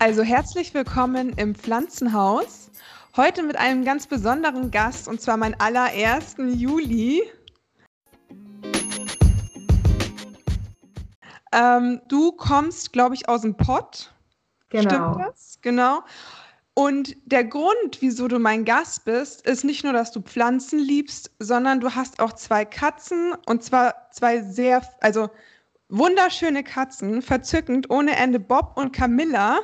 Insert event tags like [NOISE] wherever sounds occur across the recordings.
Also herzlich willkommen im Pflanzenhaus. Heute mit einem ganz besonderen Gast und zwar meinem allerersten Juli. Ähm, du kommst, glaube ich, aus dem Pott. Genau. Stimmt das? Genau. Und der Grund, wieso du mein Gast bist, ist nicht nur, dass du Pflanzen liebst, sondern du hast auch zwei Katzen und zwar zwei sehr, also wunderschöne Katzen, verzückend, ohne Ende Bob und Camilla.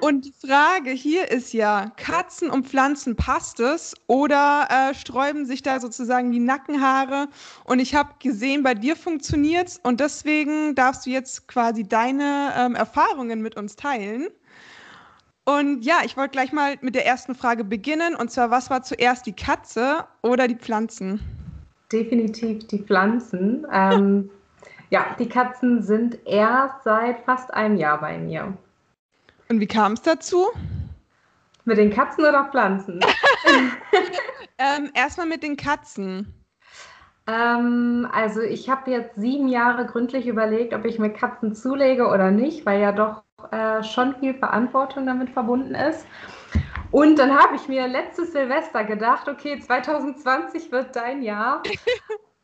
Und die Frage hier ist ja, Katzen und Pflanzen passt es oder äh, sträuben sich da sozusagen die Nackenhaare? Und ich habe gesehen, bei dir funktioniert es und deswegen darfst du jetzt quasi deine ähm, Erfahrungen mit uns teilen. Und ja, ich wollte gleich mal mit der ersten Frage beginnen. Und zwar, was war zuerst die Katze oder die Pflanzen? Definitiv die Pflanzen. Ähm, ja, die Katzen sind erst seit fast einem Jahr bei mir. Und wie kam es dazu? Mit den Katzen oder Pflanzen? [LAUGHS] ähm, Erstmal mit den Katzen. Ähm, also ich habe jetzt sieben Jahre gründlich überlegt, ob ich mir Katzen zulege oder nicht, weil ja doch äh, schon viel Verantwortung damit verbunden ist. Und dann habe ich mir letztes Silvester gedacht, okay, 2020 wird dein Jahr. [LAUGHS]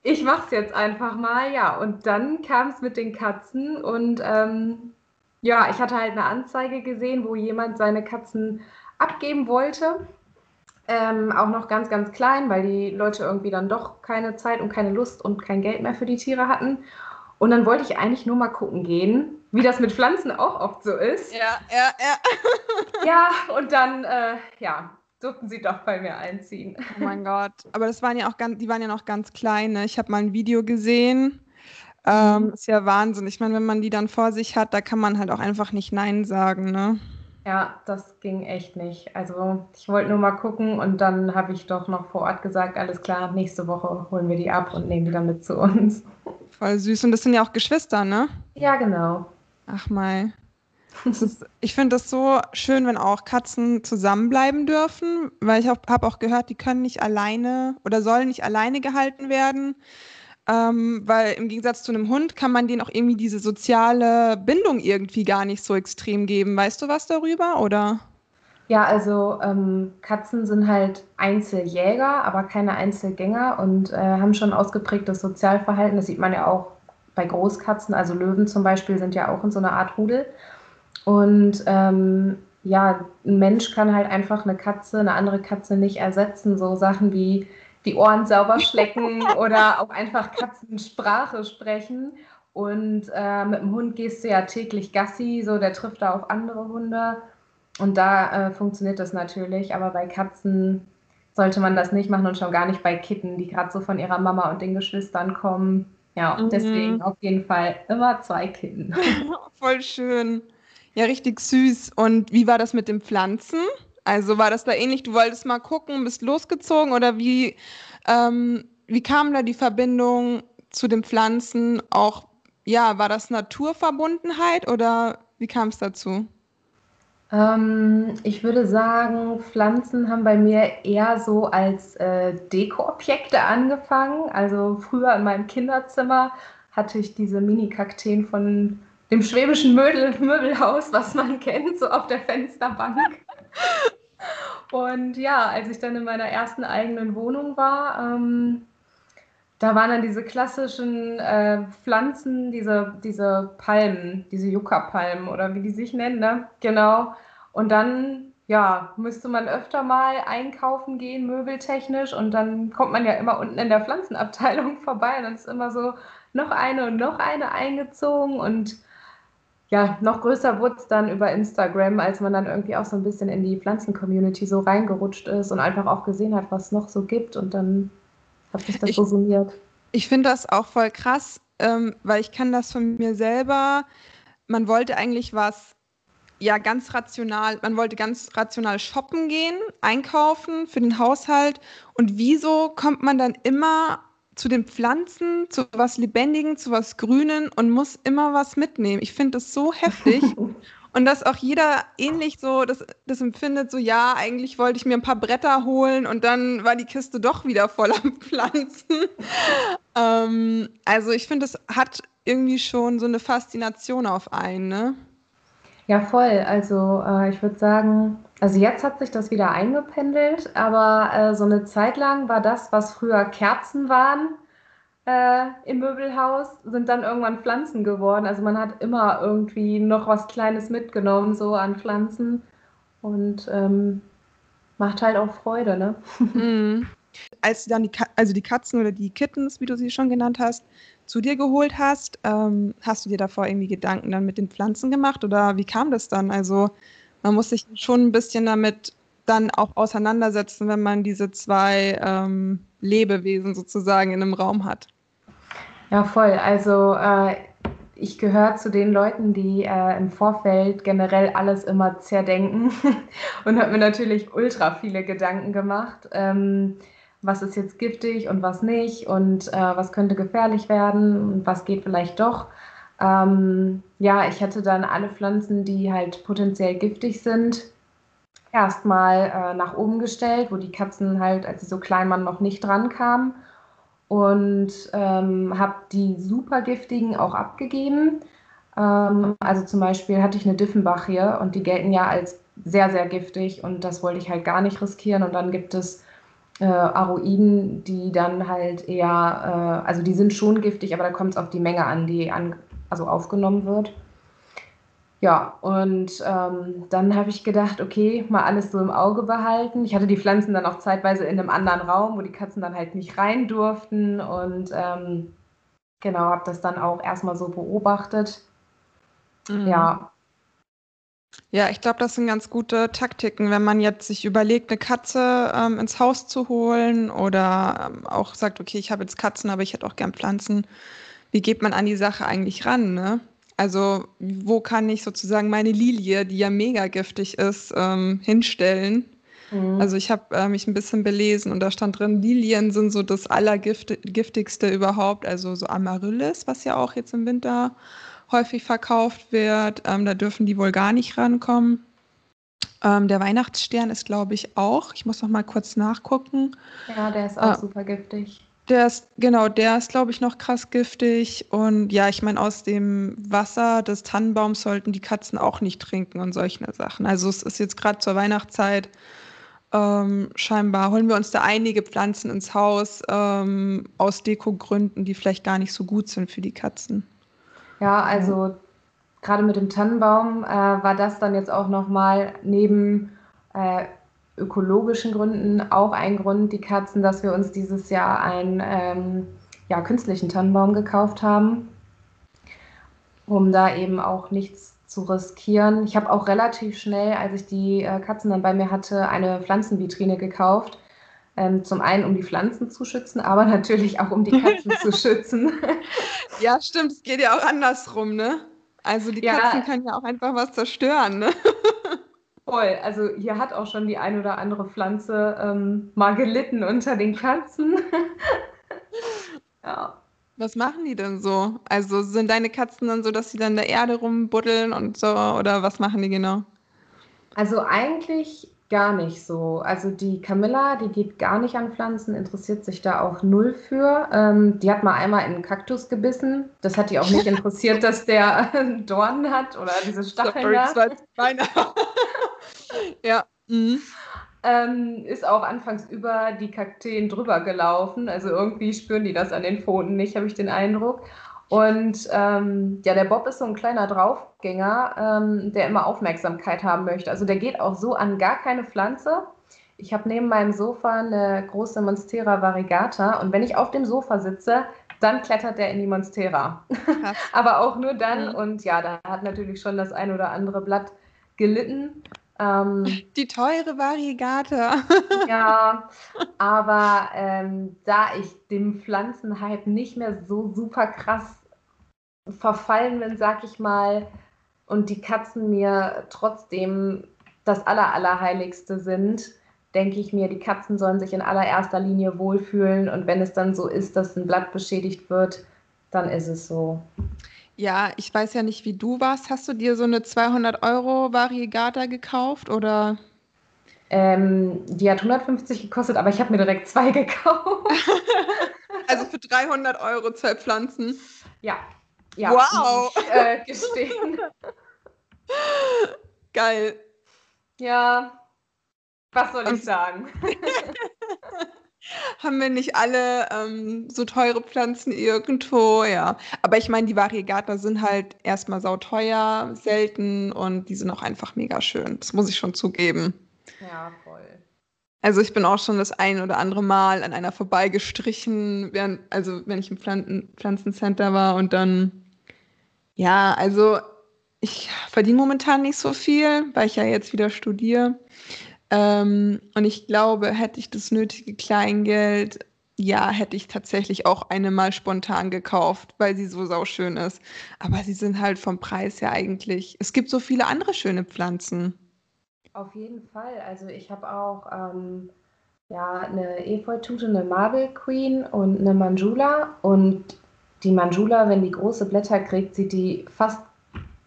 Ich mache es jetzt einfach mal, ja. Und dann kam es mit den Katzen und ähm, ja, ich hatte halt eine Anzeige gesehen, wo jemand seine Katzen abgeben wollte. Ähm, auch noch ganz, ganz klein, weil die Leute irgendwie dann doch keine Zeit und keine Lust und kein Geld mehr für die Tiere hatten. Und dann wollte ich eigentlich nur mal gucken gehen, wie das mit Pflanzen auch oft so ist. Ja, ja, ja. ja, und dann, äh, ja, durften sie doch bei mir einziehen. Oh mein Gott. Aber das waren ja auch ganz, die waren ja noch ganz klein. Ne? Ich habe mal ein Video gesehen ähm, mhm. ist ja Wahnsinn. Ich meine, wenn man die dann vor sich hat, da kann man halt auch einfach nicht Nein sagen, ne? Ja, das ging echt nicht. Also ich wollte nur mal gucken und dann habe ich doch noch vor Ort gesagt, alles klar, nächste Woche holen wir die ab und nehmen die dann mit zu uns. Voll süß. Und das sind ja auch Geschwister, ne? Ja, genau. Ach mal. Ist, ich finde das so schön, wenn auch Katzen zusammenbleiben dürfen, weil ich habe auch gehört, die können nicht alleine oder sollen nicht alleine gehalten werden. Ähm, weil im Gegensatz zu einem Hund kann man denen auch irgendwie diese soziale Bindung irgendwie gar nicht so extrem geben. Weißt du was darüber oder? Ja, also ähm, Katzen sind halt Einzeljäger, aber keine Einzelgänger und äh, haben schon ausgeprägtes Sozialverhalten. Das sieht man ja auch bei Großkatzen, also Löwen zum Beispiel sind ja auch in so einer Art Rudel. Und ähm, ja, ein Mensch kann halt einfach eine Katze, eine andere Katze nicht ersetzen. So Sachen wie die Ohren sauber schlecken oder auch einfach Katzensprache sprechen. Und äh, mit dem Hund gehst du ja täglich Gassi, so der trifft da auf andere Hunde. Und da äh, funktioniert das natürlich, aber bei Katzen sollte man das nicht machen und schon gar nicht bei Kitten, die gerade so von ihrer Mama und den Geschwistern kommen. Ja, mhm. deswegen auf jeden Fall immer zwei Kitten. [LAUGHS] Voll schön. Ja, richtig süß. Und wie war das mit den Pflanzen? Also war das da ähnlich, du wolltest mal gucken, bist losgezogen oder wie, ähm, wie kam da die Verbindung zu den Pflanzen? Auch, ja, war das Naturverbundenheit oder wie kam es dazu? Ähm, ich würde sagen, Pflanzen haben bei mir eher so als äh, Dekoobjekte angefangen. Also früher in meinem Kinderzimmer hatte ich diese Mini-Kakteen von dem schwäbischen Möbel Möbelhaus, was man [LAUGHS] kennt, so auf der Fensterbank. Und ja, als ich dann in meiner ersten eigenen Wohnung war, ähm, da waren dann diese klassischen äh, Pflanzen, diese, diese Palmen, diese Yucca-Palmen oder wie die sich nennen, ne? Genau. Und dann, ja, müsste man öfter mal einkaufen gehen, möbeltechnisch. Und dann kommt man ja immer unten in der Pflanzenabteilung [LAUGHS] vorbei und dann ist immer so noch eine und noch eine eingezogen. Und ja, noch größer wurde es dann über Instagram, als man dann irgendwie auch so ein bisschen in die Pflanzen-Community so reingerutscht ist und einfach auch gesehen hat, was es noch so gibt. Und dann hat sich das ich, so summiert. Ich finde das auch voll krass, ähm, weil ich kann das von mir selber. Man wollte eigentlich was, ja, ganz rational, man wollte ganz rational shoppen gehen, einkaufen für den Haushalt. Und wieso kommt man dann immer zu den Pflanzen, zu was Lebendigen, zu was Grünen und muss immer was mitnehmen. Ich finde das so heftig. [LAUGHS] und dass auch jeder ähnlich so das, das empfindet, so ja, eigentlich wollte ich mir ein paar Bretter holen und dann war die Kiste doch wieder voller [LAUGHS] Pflanzen. ähm, also ich finde, das hat irgendwie schon so eine Faszination auf einen, ne? Ja, voll. Also äh, ich würde sagen, also jetzt hat sich das wieder eingependelt, aber äh, so eine Zeit lang war das, was früher Kerzen waren äh, im Möbelhaus, sind dann irgendwann Pflanzen geworden. Also man hat immer irgendwie noch was Kleines mitgenommen, so an Pflanzen. Und ähm, macht halt auch Freude, ne? [LAUGHS] Mhm. Als du dann die, also die Katzen oder die Kittens, wie du sie schon genannt hast, zu dir geholt hast, ähm, hast du dir davor irgendwie Gedanken dann mit den Pflanzen gemacht oder wie kam das dann? Also man muss sich schon ein bisschen damit dann auch auseinandersetzen, wenn man diese zwei ähm, Lebewesen sozusagen in einem Raum hat. Ja, voll. Also äh, ich gehöre zu den Leuten, die äh, im Vorfeld generell alles immer zerdenken [LAUGHS] und habe mir natürlich ultra viele Gedanken gemacht. Ähm, was ist jetzt giftig und was nicht und äh, was könnte gefährlich werden und was geht vielleicht doch. Ähm, ja, ich hätte dann alle Pflanzen, die halt potenziell giftig sind, erstmal äh, nach oben gestellt, wo die Katzen halt, als sie so klein waren, noch nicht dran kamen und ähm, habe die super giftigen auch abgegeben. Ähm, also zum Beispiel hatte ich eine Diffenbach hier und die gelten ja als sehr, sehr giftig und das wollte ich halt gar nicht riskieren. Und dann gibt es äh, Aroiden, die dann halt eher, äh, also die sind schon giftig, aber da kommt es auf die Menge an, die an, also aufgenommen wird. Ja, und ähm, dann habe ich gedacht, okay, mal alles so im Auge behalten. Ich hatte die Pflanzen dann auch zeitweise in einem anderen Raum, wo die Katzen dann halt nicht rein durften. Und ähm, genau, habe das dann auch erstmal so beobachtet. Mhm. Ja. Ja, ich glaube, das sind ganz gute Taktiken, wenn man jetzt sich überlegt, eine Katze ähm, ins Haus zu holen oder ähm, auch sagt, okay, ich habe jetzt Katzen, aber ich hätte auch gern Pflanzen. Wie geht man an die Sache eigentlich ran? Ne? Also wo kann ich sozusagen meine Lilie, die ja mega giftig ist, ähm, hinstellen? Mhm. Also ich habe äh, mich ein bisschen belesen und da stand drin, Lilien sind so das allergiftigste überhaupt. Also so Amaryllis, was ja auch jetzt im Winter häufig verkauft wird. Ähm, da dürfen die wohl gar nicht rankommen. Ähm, der Weihnachtsstern ist, glaube ich, auch. Ich muss noch mal kurz nachgucken. Ja, der ist auch äh, super giftig. Der ist, genau, der ist, glaube ich, noch krass giftig. Und ja, ich meine, aus dem Wasser des Tannenbaums sollten die Katzen auch nicht trinken und solche Sachen. Also es ist jetzt gerade zur Weihnachtszeit. Ähm, scheinbar holen wir uns da einige Pflanzen ins Haus ähm, aus Dekogründen, die vielleicht gar nicht so gut sind für die Katzen. Ja, also gerade mit dem Tannenbaum äh, war das dann jetzt auch nochmal neben äh, ökologischen Gründen auch ein Grund, die Katzen, dass wir uns dieses Jahr einen ähm, ja, künstlichen Tannenbaum gekauft haben, um da eben auch nichts zu riskieren. Ich habe auch relativ schnell, als ich die äh, Katzen dann bei mir hatte, eine Pflanzenvitrine gekauft. Ähm, zum einen, um die Pflanzen zu schützen, aber [LAUGHS] natürlich auch, um die Katzen zu [LAUGHS] schützen. Ja, stimmt. Es geht ja auch andersrum, ne? Also die Katzen ja, können ja auch einfach was zerstören, ne? Voll. Also hier hat auch schon die ein oder andere Pflanze ähm, mal gelitten unter den Katzen. [LAUGHS] ja. Was machen die denn so? Also sind deine Katzen dann so, dass sie dann in der Erde rumbuddeln und so? Oder was machen die genau? Also eigentlich gar nicht so. Also die Camilla, die geht gar nicht an Pflanzen, interessiert sich da auch null für. Ähm, die hat mal einmal in einen Kaktus gebissen. Das hat die auch nicht [LAUGHS] interessiert, dass der [LAUGHS] Dornen hat oder diese Stacheln. Sorry, da. Ja. Mhm. Ähm, ist auch anfangs über die Kakteen drüber gelaufen. Also irgendwie spüren die das an den Pfoten nicht, habe ich den Eindruck. Und ähm, ja, der Bob ist so ein kleiner Draufgänger, ähm, der immer Aufmerksamkeit haben möchte. Also der geht auch so an gar keine Pflanze. Ich habe neben meinem Sofa eine große Monstera variegata und wenn ich auf dem Sofa sitze, dann klettert der in die Monstera. [LAUGHS] Aber auch nur dann. Mhm. Und ja, da hat natürlich schon das ein oder andere Blatt gelitten. Ähm, die teure Variegata. ja, [LAUGHS] aber ähm, da ich dem Pflanzenhype nicht mehr so super krass verfallen bin, sag ich mal, und die Katzen mir trotzdem das Aller, Allerheiligste sind, denke ich mir, die Katzen sollen sich in allererster Linie wohlfühlen und wenn es dann so ist, dass ein Blatt beschädigt wird, dann ist es so. Ja, ich weiß ja nicht, wie du warst. Hast du dir so eine 200 Euro Variegata gekauft oder? Ähm, die hat 150 gekostet, aber ich habe mir direkt zwei [LAUGHS] gekauft. also für 300 Euro zwei Pflanzen? Ja. ja wow! Ich, äh, gestehen. [LAUGHS] Geil. Ja, was soll ich sagen? [LAUGHS] Haben wir nicht alle ähm, so teure Pflanzen irgendwo? Ja. Aber ich meine, die Variegata sind halt erstmal sauteuer, selten und die sind auch einfach mega schön. Das muss ich schon zugeben. Ja, voll. Also ich bin auch schon das ein oder andere Mal an einer vorbeigestrichen, während, also wenn ich im Pflanzen Pflanzencenter war und dann, ja, also ich verdiene momentan nicht so viel, weil ich ja jetzt wieder studiere. Ähm, und ich glaube, hätte ich das nötige Kleingeld, ja, hätte ich tatsächlich auch eine mal spontan gekauft, weil sie so sauschön ist. Aber sie sind halt vom Preis her eigentlich. Es gibt so viele andere schöne Pflanzen. Auf jeden Fall. Also ich habe auch ähm, ja, eine Efeutute, eine Marble Queen und eine Manjula. Und die Manjula, wenn die große Blätter kriegt, sieht die fast,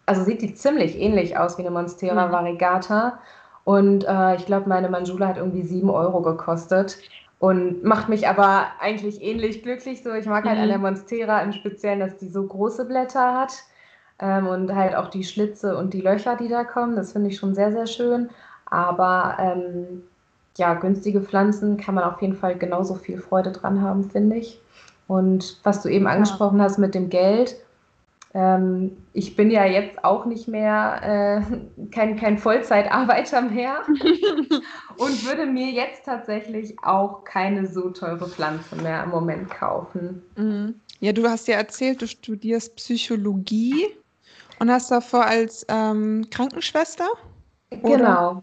also sieht die ziemlich ähnlich aus wie eine Monstera mhm. variegata. Und äh, ich glaube, meine Manjula hat irgendwie 7 Euro gekostet und macht mich aber eigentlich ähnlich glücklich. So, ich mag halt mhm. an der Monstera im Speziellen, dass die so große Blätter hat ähm, und halt auch die Schlitze und die Löcher, die da kommen. Das finde ich schon sehr, sehr schön. Aber ähm, ja, günstige Pflanzen kann man auf jeden Fall genauso viel Freude dran haben, finde ich. Und was du eben angesprochen ja. hast mit dem Geld, ähm, ich bin ja jetzt auch nicht mehr äh, [LAUGHS] kein, kein Vollzeitarbeiter mehr [LAUGHS] und würde mir jetzt tatsächlich auch keine so teure Pflanze mehr im Moment kaufen. Mhm. Ja, du hast ja erzählt, du studierst Psychologie und hast davor als ähm, Krankenschwester genau.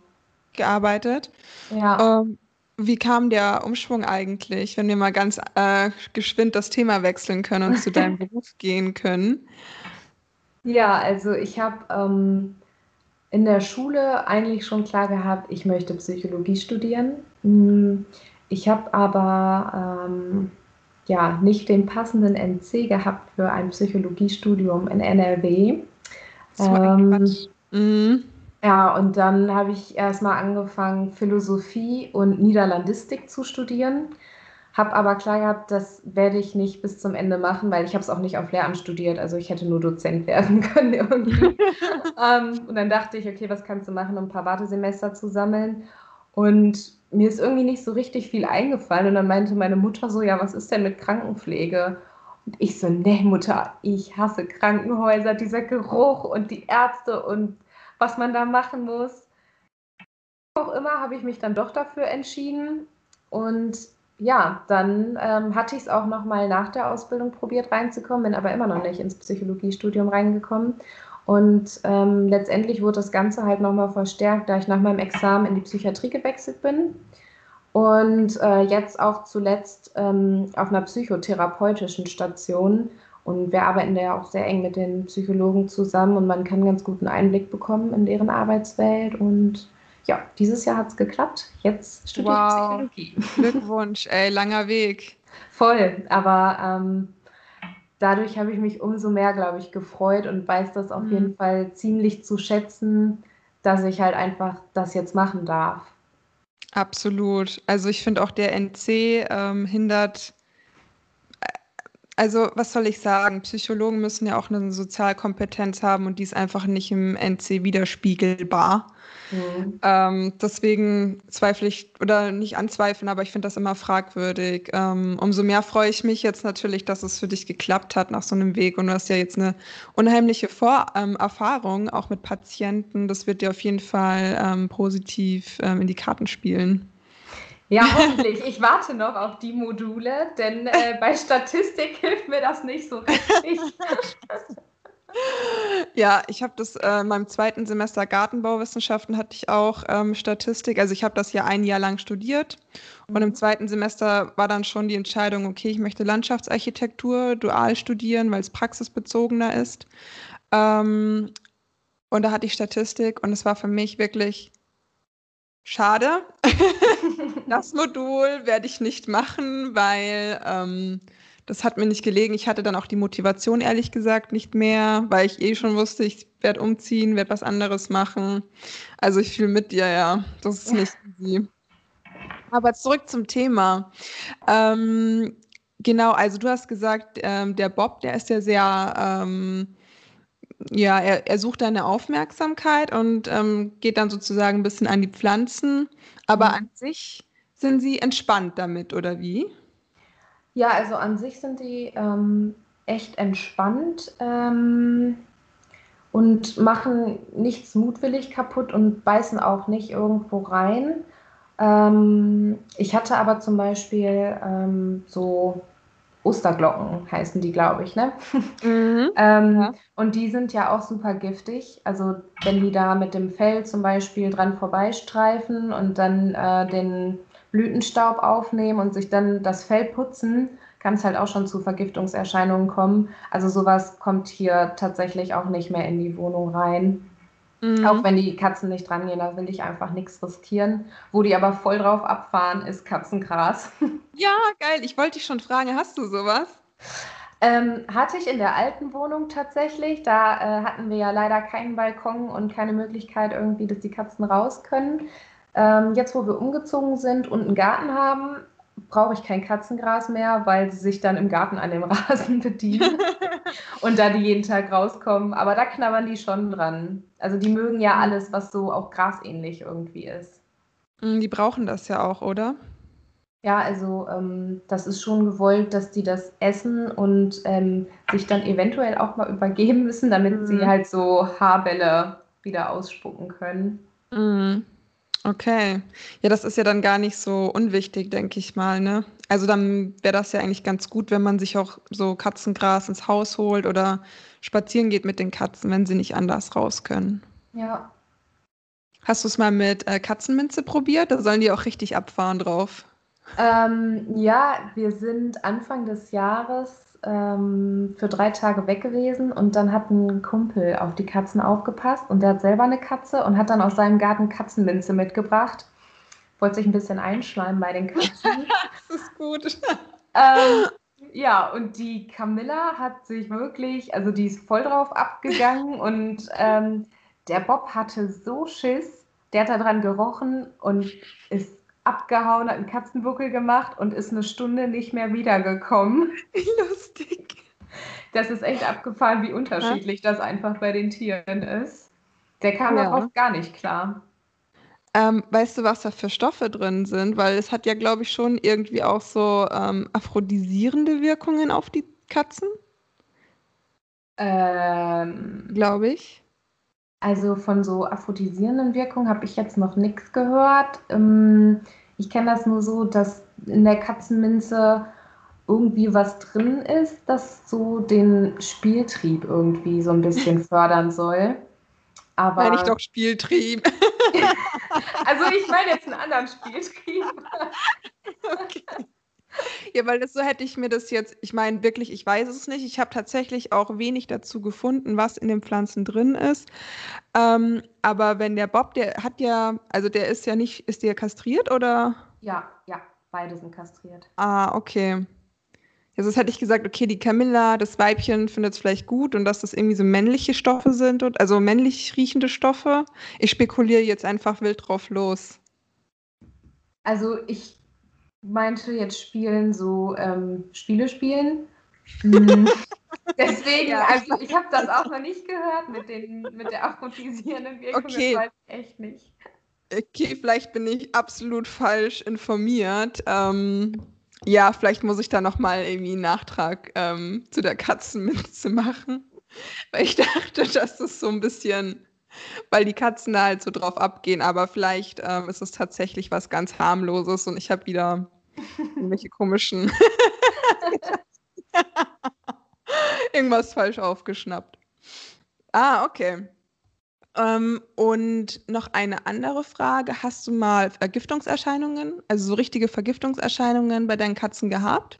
gearbeitet. Ja. Ähm, wie kam der Umschwung eigentlich, wenn wir mal ganz äh, geschwind das Thema wechseln können und zu deinem [LAUGHS] Beruf gehen können? Ja, also ich habe ähm, in der Schule eigentlich schon klar gehabt, ich möchte Psychologie studieren. Hm, ich habe aber ähm, ja nicht den passenden NC gehabt für ein Psychologiestudium in NRW. Ähm, mhm. Ja, und dann habe ich erstmal angefangen, Philosophie und Niederlandistik zu studieren. Habe aber klar gehabt, das werde ich nicht bis zum Ende machen, weil ich habe es auch nicht auf Lehramt studiert. Also ich hätte nur Dozent werden [LAUGHS] können irgendwie. [LAUGHS] ähm, und dann dachte ich, okay, was kannst du machen, um ein paar Wartesemester zu sammeln? Und mir ist irgendwie nicht so richtig viel eingefallen. Und dann meinte meine Mutter so, ja, was ist denn mit Krankenpflege? Und ich so, nee, Mutter, ich hasse Krankenhäuser, dieser Geruch und die Ärzte und was man da machen muss. Auch immer habe ich mich dann doch dafür entschieden. Und ja, dann ähm, hatte ich es auch noch mal nach der Ausbildung probiert reinzukommen, bin aber immer noch nicht ins Psychologiestudium reingekommen. Und ähm, letztendlich wurde das Ganze halt nochmal verstärkt, da ich nach meinem Examen in die Psychiatrie gewechselt bin und äh, jetzt auch zuletzt ähm, auf einer psychotherapeutischen Station. Und wir arbeiten da ja auch sehr eng mit den Psychologen zusammen und man kann ganz guten Einblick bekommen in deren Arbeitswelt. Und ja, dieses Jahr hat es geklappt. Jetzt studiere wow. ich Psychologie. [LAUGHS] Glückwunsch, ey, langer Weg. Voll, aber ähm, dadurch habe ich mich umso mehr, glaube ich, gefreut und weiß das auf mhm. jeden Fall ziemlich zu schätzen, dass ich halt einfach das jetzt machen darf. Absolut. Also ich finde auch der NC ähm, hindert, also was soll ich sagen, Psychologen müssen ja auch eine Sozialkompetenz haben und die ist einfach nicht im NC widerspiegelbar. Mhm. Ähm, deswegen zweifle ich, oder nicht anzweifeln, aber ich finde das immer fragwürdig. Ähm, umso mehr freue ich mich jetzt natürlich, dass es für dich geklappt hat nach so einem Weg. Und du hast ja jetzt eine unheimliche Vorerfahrung, ähm, auch mit Patienten. Das wird dir auf jeden Fall ähm, positiv ähm, in die Karten spielen. Ja, hoffentlich. Ich warte noch auf die Module, denn äh, [LAUGHS] bei Statistik hilft mir das nicht so richtig. [LAUGHS] Ja, ich habe das äh, in meinem zweiten Semester Gartenbauwissenschaften hatte ich auch ähm, Statistik. Also ich habe das ja ein Jahr lang studiert und im mhm. zweiten Semester war dann schon die Entscheidung, okay, ich möchte Landschaftsarchitektur dual studieren, weil es praxisbezogener ist. Ähm, und da hatte ich Statistik und es war für mich wirklich schade. [LAUGHS] das Modul werde ich nicht machen, weil ähm, das hat mir nicht gelegen. Ich hatte dann auch die Motivation, ehrlich gesagt, nicht mehr, weil ich eh schon wusste, ich werde umziehen, werde was anderes machen. Also ich fühle mit dir, ja. Das ist nicht easy. Aber zurück zum Thema. Ähm, genau, also du hast gesagt, ähm, der Bob, der ist ja sehr ähm, ja, er, er sucht deine Aufmerksamkeit und ähm, geht dann sozusagen ein bisschen an die Pflanzen. Aber Mhm. an sich sind sie entspannt damit, oder wie? Ja, also an sich sind die ähm, echt entspannt ähm, und machen nichts mutwillig kaputt und beißen auch nicht irgendwo rein. Ähm, ich hatte aber zum Beispiel ähm, so Osterglocken heißen die, glaube ich, ne? Mhm. [LAUGHS] Ähm, Ja. und die sind ja auch super giftig. Also wenn die da mit dem Fell zum Beispiel dran vorbeistreifen und dann äh, den Blütenstaub aufnehmen und sich dann das Fell putzen, kann es halt auch schon zu Vergiftungserscheinungen kommen. Also sowas kommt hier tatsächlich auch nicht mehr in die Wohnung rein. Auch Mhm. wenn die Katzen nicht rangehen, da will ich einfach nichts riskieren. Wo die aber voll drauf abfahren, ist Katzengras. [LAUGHS] Ja, geil. Ich wollte dich schon fragen, hast du sowas? Ähm, hatte ich in der alten Wohnung tatsächlich. Da äh, hatten wir ja leider keinen Balkon und keine Möglichkeit irgendwie, dass die Katzen raus können. Ähm, jetzt, wo wir umgezogen sind und einen Garten haben, brauche ich kein Katzengras mehr, weil sie sich dann im Garten an dem [LAUGHS] Rasen bedienen [LAUGHS] und da die jeden Tag rauskommen. Aber da knabbern die schon dran. Also die mögen ja alles, was so auch grasähnlich irgendwie ist. Mm, Die brauchen das ja auch, oder? Ja, also ähm, das ist schon gewollt, dass die das essen und ähm, sich dann eventuell auch mal übergeben müssen, damit Mhm. sie halt so Haarbälle wieder ausspucken können. Mhm. Okay. Ja, das ist ja dann gar nicht so unwichtig, denke ich mal, ne? Also dann wäre das ja eigentlich ganz gut, wenn man sich auch so Katzengras ins Haus holt oder spazieren geht mit den Katzen, wenn sie nicht anders raus können. Ja, Hast du es mal mit äh, Katzenminze probiert? Da sollen die auch richtig abfahren drauf. ähm, ja, wir sind Anfang des Jahres ähm, für drei Tage weg gewesen und dann hat ein Kumpel auf die Katzen aufgepasst und der hat selber eine Katze und hat dann aus seinem Garten Katzenminze mitgebracht. Wollte sich ein bisschen einschleimen bei den Katzen. [LAUGHS] Das ist gut. Ähm, ja, und die Camilla hat sich wirklich, also die ist voll drauf abgegangen [LAUGHS] und ähm, der Bob hatte so Schiss, der hat da dran gerochen und ist abgehauen, hat einen Katzenbuckel gemacht und ist eine Stunde nicht mehr wiedergekommen. [LAUGHS] Wie lustig. Das ist echt abgefahren, wie unterschiedlich das einfach bei den Tieren ist. Der kam Ja. darauf gar nicht klar. Ähm, weißt du, was da für Stoffe drin sind? Weil es hat ja, glaube ich, schon irgendwie auch so ähm, aphrodisierende Wirkungen auf die Katzen, Ähm, glaube ich. Also von so aphrodisierenden Wirkungen habe ich jetzt noch nichts gehört. Ähm, ich kenne das nur so, dass in der Katzenminze irgendwie was drin ist, das so den Spieltrieb irgendwie so ein bisschen [LAUGHS] fördern soll. Aber Meine ich doch Spieltrieb. [LAUGHS] also ich meine jetzt einen anderen Spieltrieb. [LAUGHS] Okay. [LAUGHS] Ja, weil das so hätte ich mir das jetzt, ich meine wirklich, ich weiß es nicht. Ich habe tatsächlich auch wenig dazu gefunden, was in den Pflanzen drin ist. Ähm, aber wenn der Bob, der hat ja, also der ist ja nicht, ist der kastriert oder? Ja, ja, beide sind kastriert. Ah, okay. Ja, sonst hätte ich gesagt, okay, die Camilla, das Weibchen findet es vielleicht gut und dass das irgendwie so männliche Stoffe sind, und, also männlich riechende Stoffe. Ich spekuliere jetzt einfach wild drauf los. Also ich meinte jetzt spielen so ähm, Spiele spielen. Hm. [LAUGHS] Deswegen, Ja. also ich habe das auch noch nicht gehört mit, den, mit der aphrodisierenden Wirkung. Okay. Das weiß ich echt nicht. Okay, vielleicht bin ich absolut falsch informiert. Ähm, ja, vielleicht muss ich da noch mal irgendwie einen Nachtrag ähm, zu der Katzenminze [LAUGHS] machen. Weil ich dachte, dass das so ein bisschen, weil die Katzen da halt so drauf abgehen, aber vielleicht ähm, ist es tatsächlich was ganz harmloses und ich habe wieder irgendwelche komischen [LAUGHS] irgendwas falsch aufgeschnappt. Ah, okay. Ähm, und noch eine andere Frage. Hast du mal Vergiftungserscheinungen, also so richtige Vergiftungserscheinungen bei deinen Katzen gehabt?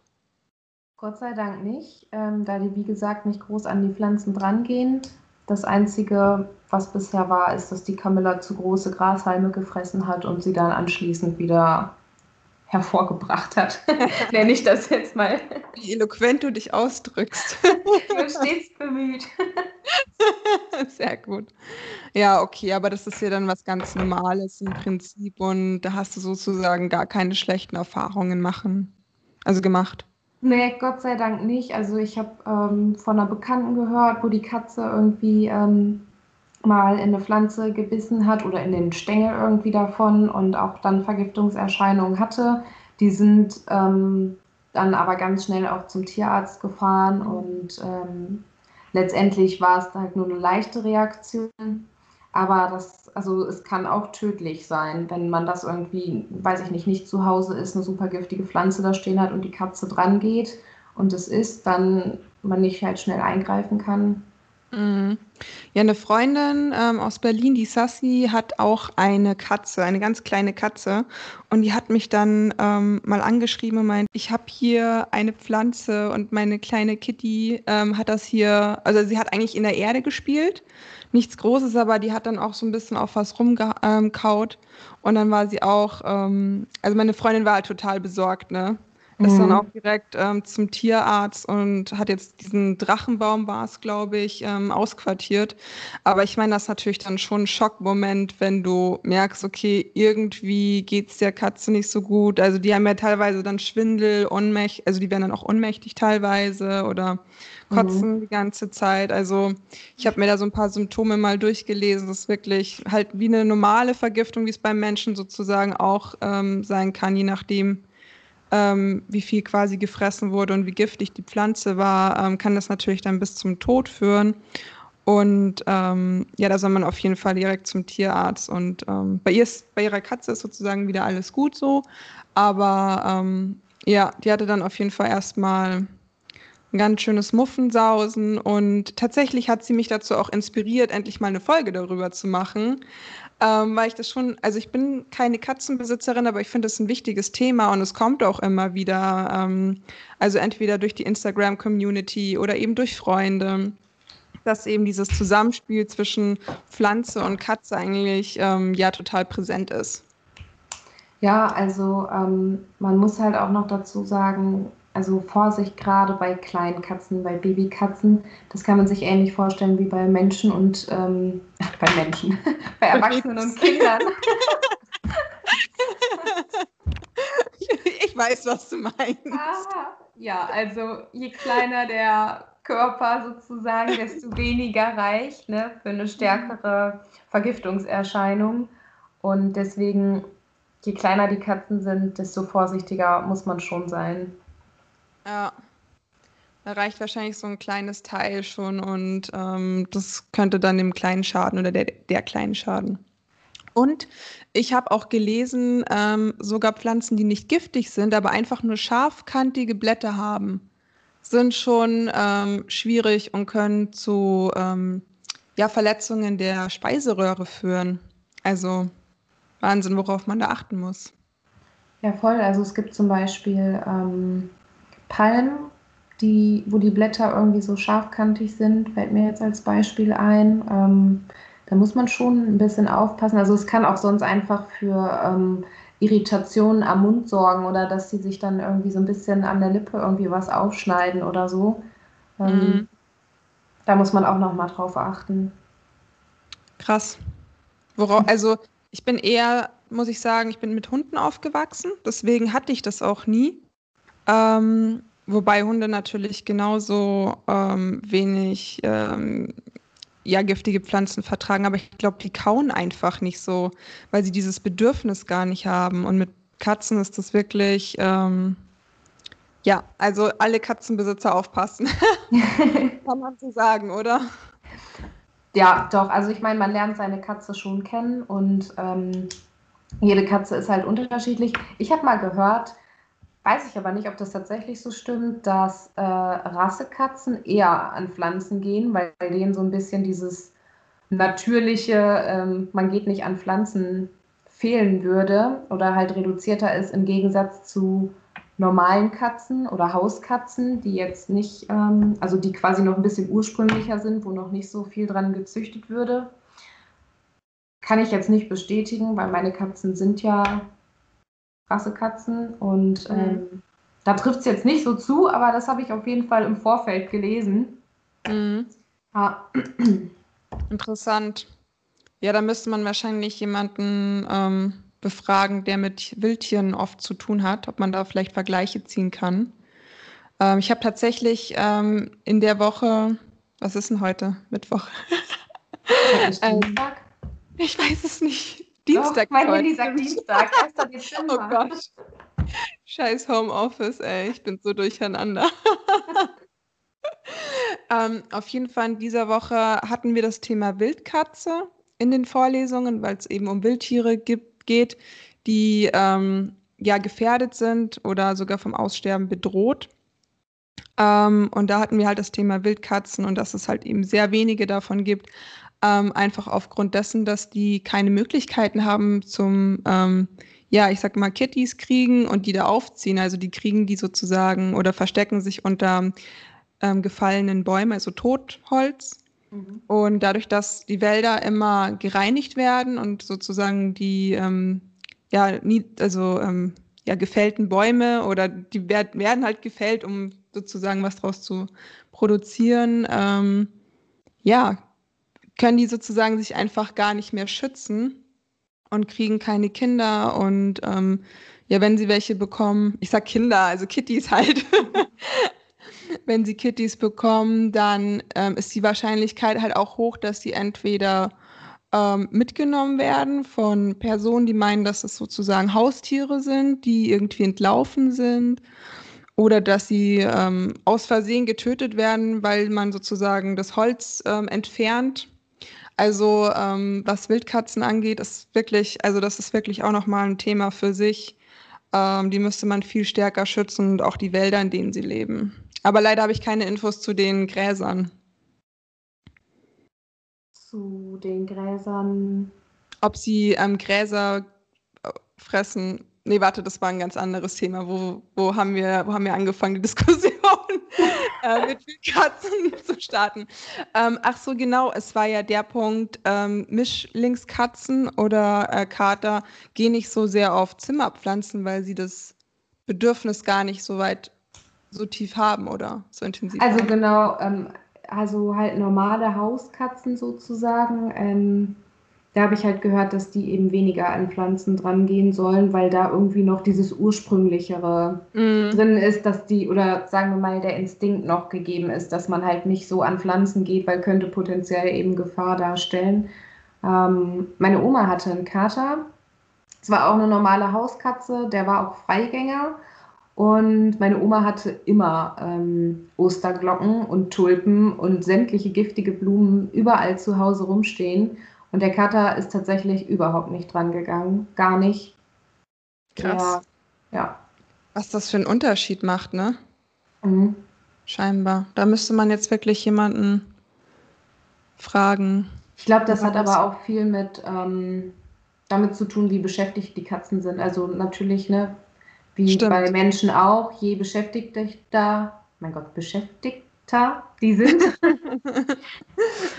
Gott sei Dank nicht, ähm, da die, wie gesagt, nicht groß an die Pflanzen drangehen. Das Einzige, was bisher war, ist, dass die Camilla zu große Grashalme gefressen hat und sie dann anschließend wieder hervorgebracht hat. [LAUGHS] Nenne ich das jetzt mal. Wie eloquent du dich ausdrückst. Ich bin stets bemüht. [LAUGHS] Sehr gut. Ja, okay, aber das ist ja dann was ganz Normales im Prinzip und da hast du sozusagen gar keine schlechten Erfahrungen machen, also gemacht. Nee, Gott sei Dank nicht. Also ich habe ähm, von einer Bekannten gehört, wo die Katze irgendwie ähm, mal in eine Pflanze gebissen hat oder in den Stängel irgendwie davon und auch dann Vergiftungserscheinungen hatte. Die sind ähm, dann aber ganz schnell auch zum Tierarzt gefahren und ähm, letztendlich war es halt nur eine leichte Reaktion. Aber das, also es kann auch tödlich sein, wenn man das irgendwie, weiß ich nicht, nicht zu Hause ist, eine super giftige Pflanze da stehen hat und die Katze dran geht und es ist, dann man nicht halt schnell eingreifen kann. Mhm. Ja, eine Freundin ähm, aus Berlin, die Sassi, hat auch eine Katze, eine ganz kleine Katze. Und die hat mich dann ähm, mal angeschrieben und meint, ich habe hier eine Pflanze und meine kleine Kitty ähm, hat das hier, also sie hat eigentlich in der Erde gespielt. Nichts Großes, aber die hat dann auch so ein bisschen auf was rumgekaut. Und dann war sie auch, ähm, also meine Freundin war halt total besorgt, ne? Ist mhm. dann auch direkt ähm, zum Tierarzt und hat jetzt diesen Drachenbaum, war es, glaube ich, ähm, ausquartiert. Aber ich meine, das ist natürlich dann schon ein Schockmoment, wenn du merkst, okay, irgendwie geht es der Katze nicht so gut. Also die haben ja teilweise dann Schwindel, Ohnmächtig, also die werden dann auch ohnmächtig teilweise oder kotzen mhm. die ganze Zeit. Also ich habe mir da so ein paar Symptome mal durchgelesen. Das ist wirklich halt wie eine normale Vergiftung, wie es beim Menschen sozusagen auch ähm, sein kann, je nachdem, ähm, wie viel quasi gefressen wurde und wie giftig die Pflanze war, ähm, kann das natürlich dann bis zum Tod führen. Und ähm, ja, da soll man auf jeden Fall direkt zum Tierarzt. Und ähm, bei, ihr ist, bei ihrer Katze ist sozusagen wieder alles gut so. Aber ähm, ja, die hatte dann auf jeden Fall erstmal ein ganz schönes Muffensausen. Und tatsächlich hat sie mich dazu auch inspiriert, endlich mal eine Folge darüber zu machen ähm, weil ich das schon, also ich bin keine Katzenbesitzerin, aber ich finde das ein wichtiges Thema und es kommt auch immer wieder, ähm, also entweder durch die Instagram-Community oder eben durch Freunde, dass eben dieses Zusammenspiel zwischen Pflanze und Katze eigentlich ähm, ja total präsent ist. Ja, also ähm, man muss halt auch noch dazu sagen, also Vorsicht gerade bei kleinen Katzen, bei Babykatzen. Das kann man sich ähnlich vorstellen wie bei Menschen und ähm, [LAUGHS] bei Menschen, [LAUGHS] bei Erwachsenen und Kindern. [LAUGHS] ich weiß, was du meinst. Ah, ja, also je kleiner der Körper sozusagen, desto weniger reicht ne, für eine stärkere Vergiftungserscheinung. Und deswegen, je kleiner die Katzen sind, desto vorsichtiger muss man schon sein. Ja. Da reicht wahrscheinlich so ein kleines Teil schon und ähm, das könnte dann dem kleinen Schaden oder der, der kleinen Schaden. Und ich habe auch gelesen, ähm, sogar Pflanzen, die nicht giftig sind, aber einfach nur scharfkantige Blätter haben, sind schon ähm, schwierig und können zu ähm, ja, Verletzungen der Speiseröhre führen. Also Wahnsinn, worauf man da achten muss. Ja, voll. Also es gibt zum Beispiel ähm, Palmen, die, wo die Blätter irgendwie so scharfkantig sind, fällt mir jetzt als Beispiel ein. Ähm, da muss man schon ein bisschen aufpassen. Also es kann auch sonst einfach für ähm, Irritationen am Mund sorgen oder dass sie sich dann irgendwie so ein bisschen an der Lippe irgendwie was aufschneiden oder so. Ähm, mhm. Da muss man auch noch mal drauf achten. Krass. Worauf, also ich bin eher, muss ich sagen, ich bin mit Hunden aufgewachsen, deswegen hatte ich das auch nie. Ähm, wobei Hunde natürlich genauso ähm, wenig ähm, ja, giftige Pflanzen vertragen, aber ich glaube, die kauen einfach nicht so, weil sie dieses Bedürfnis gar nicht haben. Und mit Katzen ist das wirklich, ähm, ja, also alle Katzenbesitzer aufpassen. [LAUGHS] Kann man so sagen, oder? Ja, doch. Also ich meine, man lernt seine Katze schon kennen und ähm, jede Katze ist halt unterschiedlich. Ich habe mal gehört, Weiß ich aber nicht, ob das tatsächlich so stimmt, dass äh, Rassekatzen eher an Pflanzen gehen, weil bei denen so ein bisschen dieses natürliche, ähm, man geht nicht an Pflanzen fehlen würde oder halt reduzierter ist im Gegensatz zu normalen Katzen oder Hauskatzen, die jetzt nicht, ähm, also die quasi noch ein bisschen ursprünglicher sind, wo noch nicht so viel dran gezüchtet würde. Kann ich jetzt nicht bestätigen, weil meine Katzen sind ja Rassekatzen. Und mhm. ähm, da trifft es jetzt nicht so zu, aber das habe ich auf jeden Fall im Vorfeld gelesen. Mhm. Ah. [CLEARS THROAT] Interessant. Ja, da müsste man wahrscheinlich jemanden ähm, befragen, der mit Wildtieren oft zu tun hat, ob man da vielleicht Vergleiche ziehen kann. Ähm, ich habe tatsächlich ähm, in der Woche, was ist denn heute? Mittwoch. [LAUGHS] ähm? Ich weiß es nicht. Dienstag. Doch, mein Handy sagt Dienstag, 1. Dezember. [LAUGHS] Oh Gott. Scheiß Homeoffice, ey. Ich bin so durcheinander. [LAUGHS] ähm, auf jeden Fall in dieser Woche hatten wir das Thema Wildkatze in den Vorlesungen, weil es eben um Wildtiere gibt, geht, die ähm, ja gefährdet sind oder sogar vom Aussterben bedroht. Ähm, und da hatten wir halt das Thema Wildkatzen und dass es halt eben sehr wenige davon gibt, ähm, einfach aufgrund dessen, dass die keine Möglichkeiten haben zum, ähm, ja, ich sag mal, Kitties kriegen und die da aufziehen. Also die kriegen die sozusagen oder verstecken sich unter ähm, gefallenen Bäumen, also Totholz. Mhm. Und dadurch, dass die Wälder immer gereinigt werden und sozusagen die ähm, ja, nie, also ähm, ja, gefällten Bäume oder die werd, werden halt gefällt, um sozusagen was draus zu produzieren, ähm, ja, können die sozusagen sich einfach gar nicht mehr schützen und kriegen keine Kinder und ähm, ja, wenn sie welche bekommen, ich sag Kinder, also Kitties [LAUGHS] halt, wenn sie Kitties bekommen, dann ähm, ist die Wahrscheinlichkeit halt auch hoch, dass sie entweder ähm, mitgenommen werden von Personen, die meinen, dass es sozusagen Haustiere sind, die irgendwie entlaufen sind. Oder dass sie ähm, aus Versehen getötet werden, weil man sozusagen das Holz ähm, entfernt. Also ähm, was Wildkatzen angeht, ist wirklich, also das ist wirklich auch nochmal ein Thema für sich. Ähm, die müsste man viel stärker schützen und auch die Wälder, in denen sie leben. Aber leider habe ich keine Infos zu den Gräsern zu den Gräsern. Ob sie ähm, Gräser äh, fressen. Nee, warte, das war ein ganz anderes Thema. Wo, wo, haben, wir, wo haben wir angefangen, die Diskussion [LAUGHS] äh, mit Katzen [LAUGHS] zu starten? Ähm, ach so, genau, es war ja der Punkt, ähm, Mischlingskatzen oder äh, Kater gehen nicht so sehr auf Zimmerpflanzen, weil sie das Bedürfnis gar nicht so weit, so tief haben oder so intensiv Also haben. genau, ähm, also halt normale Hauskatzen sozusagen. Da habe ich halt gehört, dass die eben weniger an Pflanzen dran gehen sollen, weil da irgendwie noch dieses ursprünglichere mm. drin ist, dass die, oder sagen wir mal, der Instinkt noch gegeben ist, dass man halt nicht so an Pflanzen geht, weil könnte potenziell eben Gefahr darstellen. Ähm, meine Oma hatte einen Kater. Es war auch eine normale Hauskatze, der war auch Freigänger. Und meine Oma hatte immer ähm, Osterglocken und Tulpen und sämtliche giftige Blumen überall zu Hause rumstehen. Und der Kater ist tatsächlich überhaupt nicht dran gegangen. Gar nicht. Krass. Ja. ja. Was das für einen Unterschied macht, ne? Mhm. Scheinbar. Da müsste man jetzt wirklich jemanden fragen. Ich glaube, das hat aber auch viel mit ähm, damit zu tun, wie beschäftigt die Katzen sind. Also natürlich, ne, wie Stimmt. bei Menschen auch, je beschäftigter, mein Gott, beschäftigter die sind, [LAUGHS] [LAUGHS]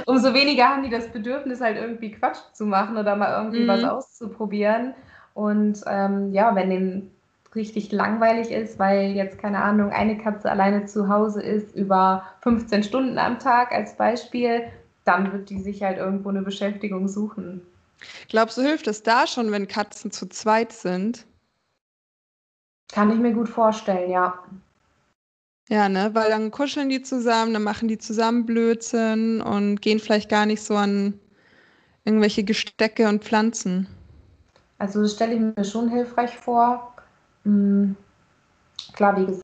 umso weniger haben die das Bedürfnis, halt irgendwie Quatsch zu machen oder mal irgendwie mhm. was auszuprobieren. Und ähm, ja, wenn denen richtig langweilig ist, weil jetzt, keine Ahnung, eine Katze alleine zu Hause ist über 15 Stunden am Tag als Beispiel, dann wird die sich halt irgendwo eine Beschäftigung suchen. Glaubst du, hilft es da schon, wenn Katzen zu zweit sind? Kann ich mir gut vorstellen, ja. Ja, ne, weil dann kuscheln die zusammen, dann machen die zusammen Blödsinn und gehen vielleicht gar nicht so an irgendwelche Gestecke und Pflanzen. Also das stelle ich mir schon hilfreich vor. Mhm. Klar, wie gesagt,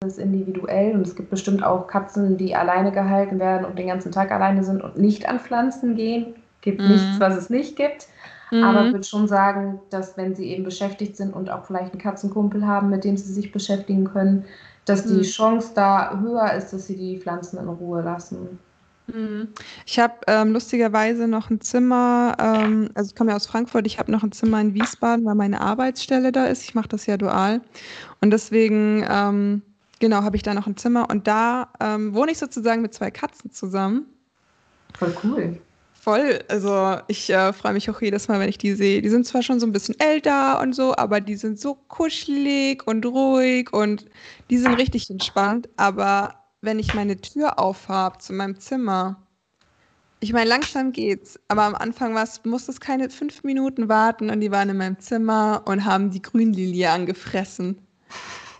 das ist individuell und es gibt bestimmt auch Katzen, die alleine gehalten werden und den ganzen Tag alleine sind und nicht an Pflanzen gehen. Gibt mhm. nichts, was es nicht gibt. Mhm. Aber ich würde schon sagen, dass wenn sie eben beschäftigt sind und auch vielleicht einen Katzenkumpel haben, mit dem sie sich beschäftigen können, dass die mhm. Chance da höher ist, dass sie die Pflanzen in Ruhe lassen. Mhm. Ich habe ähm, lustigerweise noch ein Zimmer, ähm, also ich komme ja aus Frankfurt, ich habe noch ein Zimmer in Wiesbaden, weil meine Arbeitsstelle da ist. Ich mache das ja dual. Und deswegen, ähm, genau, habe ich da noch ein Zimmer und da ähm, wohne ich sozusagen mit zwei Katzen zusammen. Voll cool. Voll. Also ich äh, freue mich auch jedes Mal, wenn ich die sehe. Die sind zwar schon so ein bisschen älter und so, aber die sind so kuschelig und ruhig und die sind richtig entspannt. Aber wenn ich meine Tür aufhabe zu meinem Zimmer, ich meine, langsam geht's, aber am Anfang musste es keine fünf Minuten warten und die waren in meinem Zimmer und haben die Grünlilie angefressen.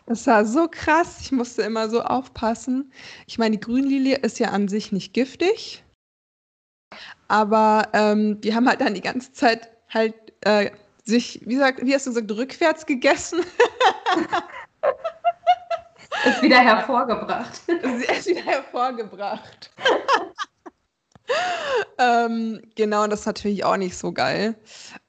Das war so krass. Ich musste immer so aufpassen. Ich meine, die Grünlilie ist ja an sich nicht giftig. Aber ähm, die haben halt dann die ganze Zeit halt äh, sich, wie, sagt, wie hast du gesagt, rückwärts gegessen. ist wieder hervorgebracht. [LAUGHS] Ist wieder hervorgebracht. [LAUGHS] ähm, genau, das ist natürlich auch nicht so geil.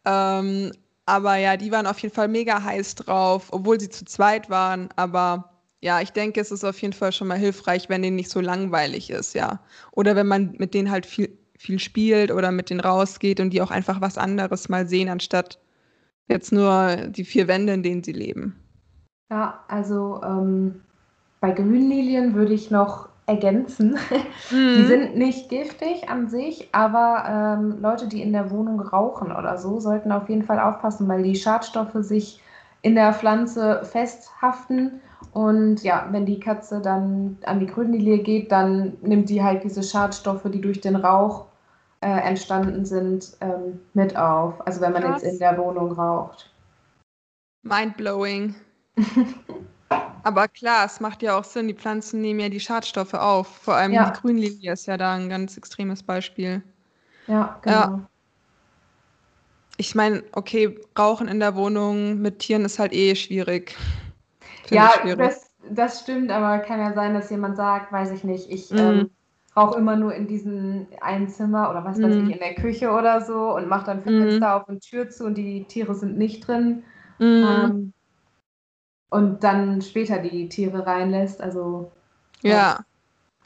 Ähm, aber ja, die waren auf jeden Fall mega heiß drauf, obwohl sie zu zweit waren. Aber ja, ich denke, es ist auf jeden Fall schon mal hilfreich, wenn denen nicht so langweilig ist, ja. Oder wenn man mit denen halt viel, viel spielt oder mit denen rausgeht und die auch einfach was anderes mal sehen, anstatt jetzt nur die vier Wände, in denen sie leben. Ja, also ähm, bei Grünlilien würde ich noch ergänzen. [LAUGHS] Mhm. Die sind nicht giftig an sich, aber ähm, Leute, die in der Wohnung rauchen oder so, sollten auf jeden Fall aufpassen, weil die Schadstoffe sich in der Pflanze festhaften. Und ja, wenn die Katze dann an die Grünlilie geht, dann nimmt die halt diese Schadstoffe, die durch den Rauch äh, entstanden sind, ähm, mit auf. Also wenn man Krass. jetzt in der Wohnung raucht. Mindblowing. [LAUGHS] Aber klar, es macht ja auch Sinn, die Pflanzen nehmen ja die Schadstoffe auf. Vor allem ja. die Grünlinie ist ja da ein ganz extremes Beispiel. Ja, genau. Ja. Ich meine, okay, Rauchen in der Wohnung mit Tieren ist halt eh schwierig. ja, schwierig. Das, das stimmt, aber kann ja sein, dass jemand sagt, weiß ich nicht, ich mm. ähm, rauche immer nur in diesem einen Zimmer oder was weiß ich, mhm. in der Küche oder so und mache dann Fenster mm. auf und Tür zu und die Tiere sind nicht drin. Mhm. Ähm, und dann später die Tiere reinlässt. Also ja.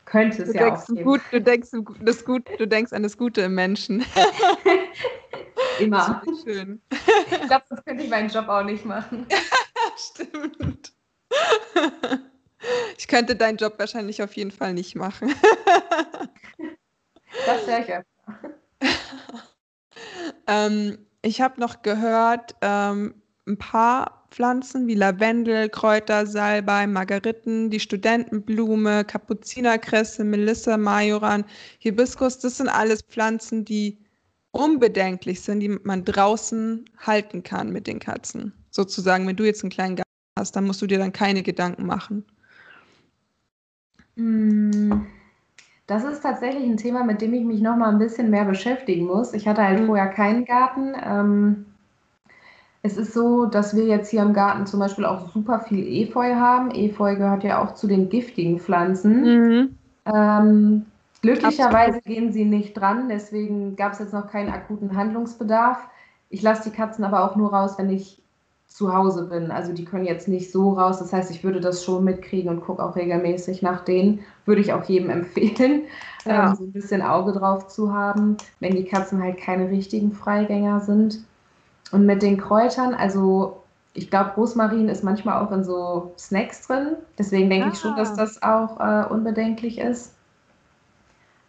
Könnte es du ja auch geben. Gut, du, denkst, das gut, du denkst an das Gute im Menschen. [LAUGHS] [LAUGHS] Immer. schön. Ich glaube, sonst könnte ich meinen Job auch nicht machen. [LAUGHS] Stimmt. Ich könnte deinen Job wahrscheinlich auf jeden Fall nicht machen. [LAUGHS] Das wäre ich öfter. [LAUGHS] ähm, ich habe noch gehört, ähm, ein paar Pflanzen wie Lavendel, Kräuter, Salbei, Margeriten, die Studentenblume, Kapuzinerkresse, Melissa, Majoran, Hibiskus, das sind alles Pflanzen, die unbedenklich sind, die man draußen halten kann mit den Katzen. Sozusagen, wenn du jetzt einen kleinen Garten hast, dann musst du dir dann keine Gedanken machen. Mm, das ist tatsächlich ein Thema, mit dem ich mich noch mal ein bisschen mehr beschäftigen muss. Ich hatte halt mhm. vorher keinen Garten. Ähm, es ist so, dass wir jetzt hier im Garten zum Beispiel auch super viel Efeu haben. Efeu gehört ja auch zu den giftigen Pflanzen. Mhm. Ähm, glücklicherweise gehen sie nicht dran, deswegen gab es jetzt noch keinen akuten Handlungsbedarf. Ich lasse die Katzen aber auch nur raus, wenn ich zu Hause bin. Also die können jetzt nicht so raus. Das heißt, ich würde das schon mitkriegen und gucke auch regelmäßig nach denen. Würde ich auch jedem [LAUGHS] empfehlen, ja. ähm, so ein bisschen Auge drauf zu haben, wenn die Katzen halt keine richtigen Freigänger sind. Und mit den Kräutern, also ich glaube, Rosmarin ist manchmal auch in so Snacks drin. Deswegen denke ah. ich schon, dass ah. das auch äh, unbedenklich ist.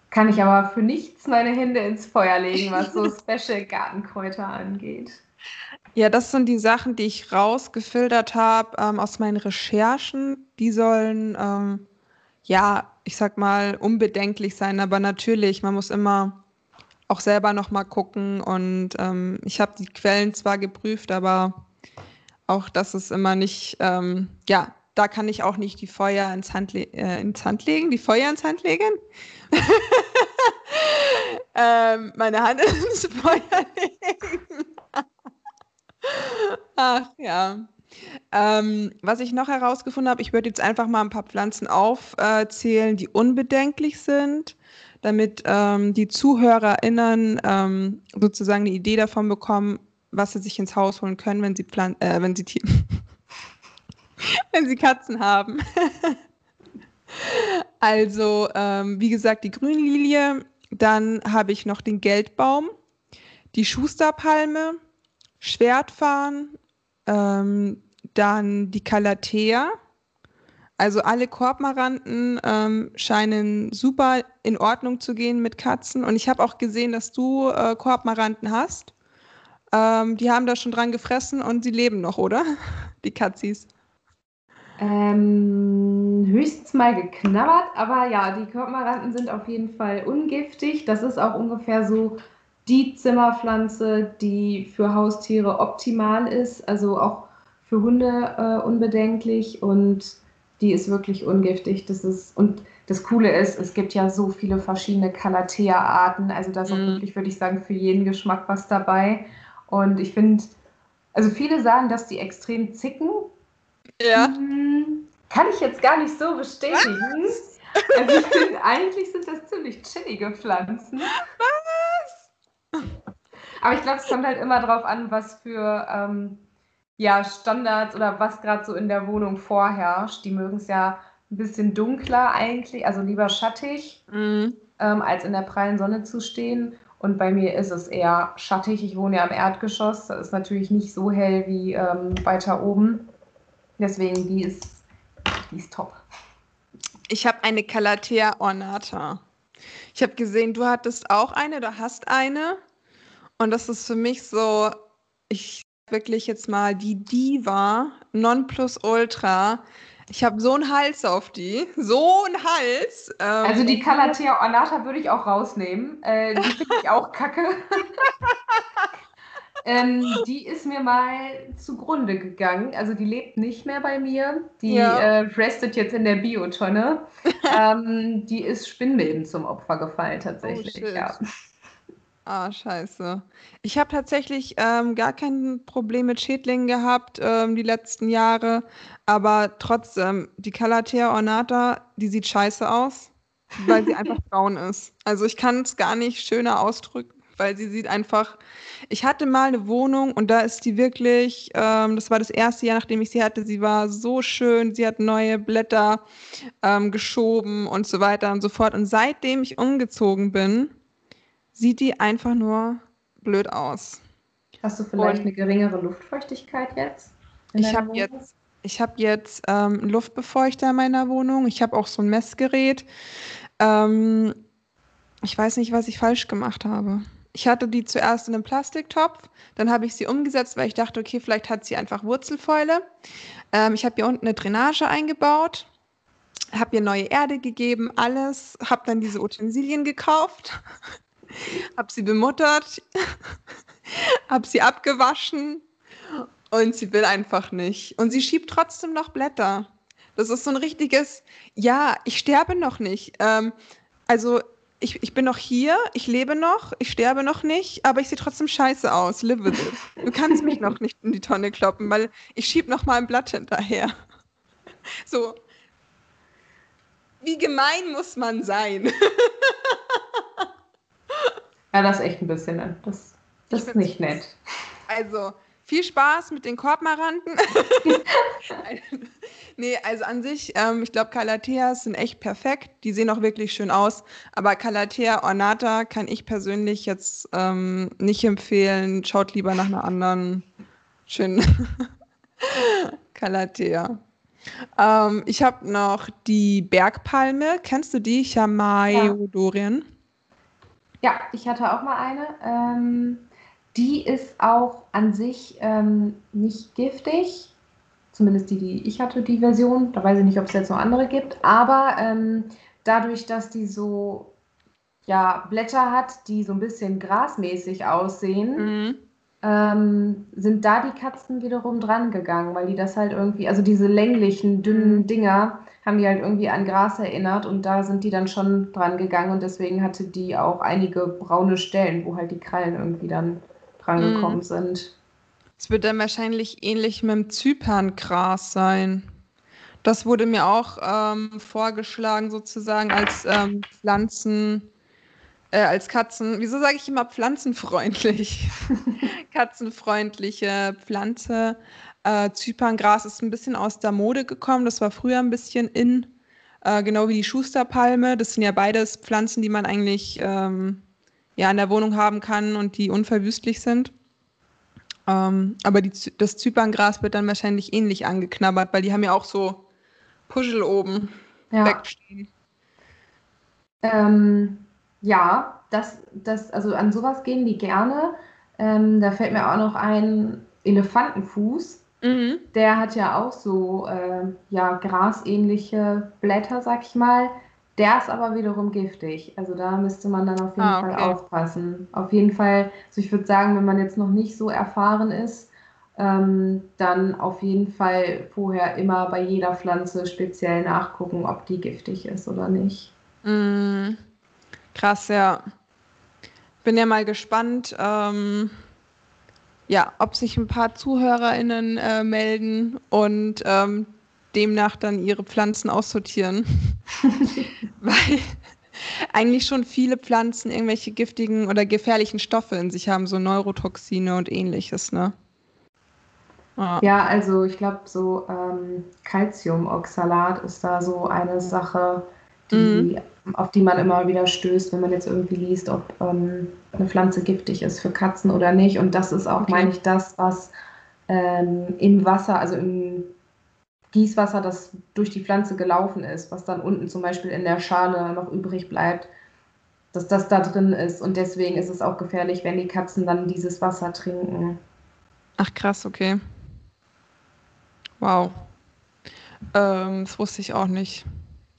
Kann ich aber für nichts meine Hände ins Feuer legen, was so [LAUGHS] Special Gartenkräuter angeht. Ja, das sind die Sachen, die ich rausgefiltert habe ähm, aus meinen Recherchen. Die sollen, ähm, ja, ich sag mal, unbedenklich sein, aber natürlich, man muss immer auch selber noch mal gucken. Und ähm, ich habe die Quellen zwar geprüft, aber auch das ist immer nicht, ähm, ja, da kann ich auch nicht die Feuer ins Hand, äh, ins Hand legen, die Feuer ins Hand legen. [LAUGHS] [LAUGHS] ähm, meine Hand [LAUGHS] ins Feuer legen. Ach ja. Ähm, was ich noch herausgefunden habe, ich würde jetzt einfach mal ein paar Pflanzen aufzählen, die unbedenklich sind damit ähm, die ZuhörerInnen ähm, sozusagen eine Idee davon bekommen, was sie sich ins Haus holen können, wenn sie, Plan äh, wenn sie, [LAUGHS] wenn sie Katzen haben. [LAUGHS] also, ähm, wie gesagt, die Grünlilie, dann habe ich noch den Geldbaum, die Schusterpalme, Schwertfahren, ähm, dann die Calathea, also alle Korbmaranten ähm, scheinen super in Ordnung zu gehen mit Katzen. Und ich habe auch gesehen, dass du äh, Korbmaranten hast. Ähm, die haben da schon dran gefressen und sie leben noch, oder? [LAUGHS] Die Katzis. Ähm, höchstens mal geknabbert, aber ja, die Korbmaranten sind auf jeden Fall ungiftig. Das ist auch ungefähr so die Zimmerpflanze, die für Haustiere optimal ist. Also auch für Hunde äh, unbedenklich und die ist wirklich ungiftig. Das ist, und das Coole ist, es gibt ja so viele verschiedene Calathea-Arten. Also da ist mhm. wirklich, würde ich sagen, für jeden Geschmack was dabei. Und ich finde, also viele sagen, dass die extrem zicken. Ja. Hm, kann ich jetzt gar nicht so bestätigen. Was? Also ich finde, eigentlich sind das ziemlich chillige Pflanzen. Was? Aber ich glaube, es kommt halt immer darauf an, was für ähm, ja, Standards oder was gerade so in der Wohnung vorherrscht. Die mögen es ja ein bisschen dunkler eigentlich, also lieber schattig, mhm. ähm, als in der prallen Sonne zu stehen. Und bei mir ist es eher schattig. Ich wohne ja im Erdgeschoss. Das ist natürlich nicht so hell wie ähm, weiter oben. Deswegen, die ist, die ist top. Ich habe eine Calathea ornata. Ich habe gesehen, du hattest auch eine, du hast eine. Und das ist für mich so, ich wirklich jetzt mal die Diva Nonplusultra. Ich habe so einen Hals auf die. So einen Hals. Ähm, also die Calathea ornata würde ich auch rausnehmen. Äh, die finde ich auch kacke. [LAUGHS] ähm, die ist mir mal zugrunde gegangen. Also die lebt nicht mehr bei mir. Die ja. äh, restet jetzt in der Biotonne. [LAUGHS] ähm, die ist Spinnweben zum Opfer gefallen tatsächlich. Oh, ja. Ah, scheiße. Ich habe tatsächlich ähm, gar kein Problem mit Schädlingen gehabt ähm, die letzten Jahre, aber trotzdem, die Calathea ornata, die sieht scheiße aus, weil sie [LAUGHS] einfach braun ist. Also ich kann es gar nicht schöner ausdrücken, weil sie sieht einfach. Ich hatte mal eine Wohnung und da ist die wirklich, ähm, das war das erste Jahr, nachdem ich sie hatte, sie war so schön, sie hat neue Blätter ähm, geschoben und so weiter und so fort. Und seitdem ich umgezogen bin, sieht die einfach nur blöd aus. Hast du vielleicht Und eine geringere Luftfeuchtigkeit jetzt? Ich habe jetzt, ich hab jetzt ähm, einen Luftbefeuchter in meiner Wohnung. Ich habe auch so ein Messgerät. Ähm, ich weiß nicht, was ich falsch gemacht habe. Ich hatte die zuerst in einem Plastiktopf, dann habe ich sie umgesetzt, weil ich dachte, okay, vielleicht hat sie einfach Wurzelfäule. Ähm, ich habe hier unten eine Drainage eingebaut, habe ihr neue Erde gegeben, alles, habe dann diese Utensilien gekauft, [LAUGHS] habe sie bemuttert, [LAUGHS] habe sie abgewaschen und sie will einfach nicht. Und sie schiebt trotzdem noch Blätter. Das ist so ein richtiges, ja, ich sterbe noch nicht. Ähm, also ich, ich bin noch hier, ich lebe noch, ich sterbe noch nicht, aber ich sehe trotzdem scheiße aus. Live with it. Du kannst mich noch nicht in die Tonne kloppen, weil ich schieb noch mal ein Blatt hinterher. So. Wie gemein muss man sein? Ja, das ist echt ein bisschen, das, das ist nicht nett. Also, viel Spaß mit den Korbmaranten. [LAUGHS] nee, also an sich, ähm, ich glaube, Calatheas sind echt perfekt. Die sehen auch wirklich schön aus. Aber Calathea ornata kann ich persönlich jetzt ähm, nicht empfehlen. Schaut lieber nach einer anderen schönen [LAUGHS] Calathea. Ähm, ich habe noch die Bergpalme. Kennst du die? Chamaeodorien. Ja. Ja, ich hatte auch mal eine. Die ist auch an sich ähm, nicht giftig. Zumindest die, die ich hatte, die Version. Da weiß ich nicht, ob es jetzt noch andere gibt. Aber ähm, dadurch, dass die so ja, Blätter hat, die so ein bisschen grasmäßig aussehen, mhm ähm, sind da die Katzen wiederum dran gegangen, weil die das halt irgendwie, also diese länglichen, dünnen mhm. Dinger, haben die halt irgendwie an Gras erinnert und da sind die dann schon dran gegangen und deswegen hatte die auch einige braune Stellen, wo halt die Krallen irgendwie dann dran mhm. sind. Es wird dann wahrscheinlich ähnlich mit dem Zyperngras sein. Das wurde mir auch ähm, vorgeschlagen, sozusagen als ähm, Pflanzen äh, als Katzen, wieso sage ich immer pflanzenfreundlich? [LAUGHS] Katzenfreundliche Pflanze. Äh, Zyperngras ist ein bisschen aus der Mode gekommen. Das war früher ein bisschen in, äh, genau wie die Schusterpalme. Das sind ja beides Pflanzen, die man eigentlich ähm, ja, in der Wohnung haben kann und die unverwüstlich sind. Ähm, aber die, das Zyperngras wird dann wahrscheinlich ähnlich angeknabbert, weil die haben ja auch so Puschel oben ja. wegstehen. Ähm, ja, das, das, also an sowas gehen die gerne. Ähm, da fällt mir auch noch ein Elefantenfuß. Mhm. Der hat ja auch so äh, ja, grasähnliche Blätter, sag ich mal. Der ist aber wiederum giftig. Also da müsste man dann auf jeden ah, okay. Fall aufpassen. Auf jeden Fall, also ich würde sagen, wenn man jetzt noch nicht so erfahren ist, ähm, dann auf jeden Fall vorher immer bei jeder Pflanze speziell nachgucken, ob die giftig ist oder nicht. Mm, krass, ja. Bin ja mal gespannt, ähm, ja, ob sich ein paar ZuhörerInnen äh, melden und ähm, demnach dann ihre Pflanzen aussortieren. [LAUGHS] [LAUGHS] Weil eigentlich schon viele Pflanzen irgendwelche giftigen oder gefährlichen Stoffe in sich haben, so Neurotoxine und ähnliches, ne? Ja, ja also ich glaube, so ähm, Calciumoxalat ist da so eine Sache, die, mhm. auf die man immer wieder stößt, wenn man jetzt irgendwie liest, ob ähm, eine Pflanze giftig ist für Katzen oder nicht. Und das ist auch, okay. meine ich, das, was ähm, im Wasser, also im Gießwasser, das durch die Pflanze gelaufen ist, was dann unten zum Beispiel in der Schale noch übrig bleibt, dass das da drin ist. Und deswegen ist es auch gefährlich, wenn die Katzen dann dieses Wasser trinken. Ach krass, okay. Wow. Ähm, das wusste ich auch nicht.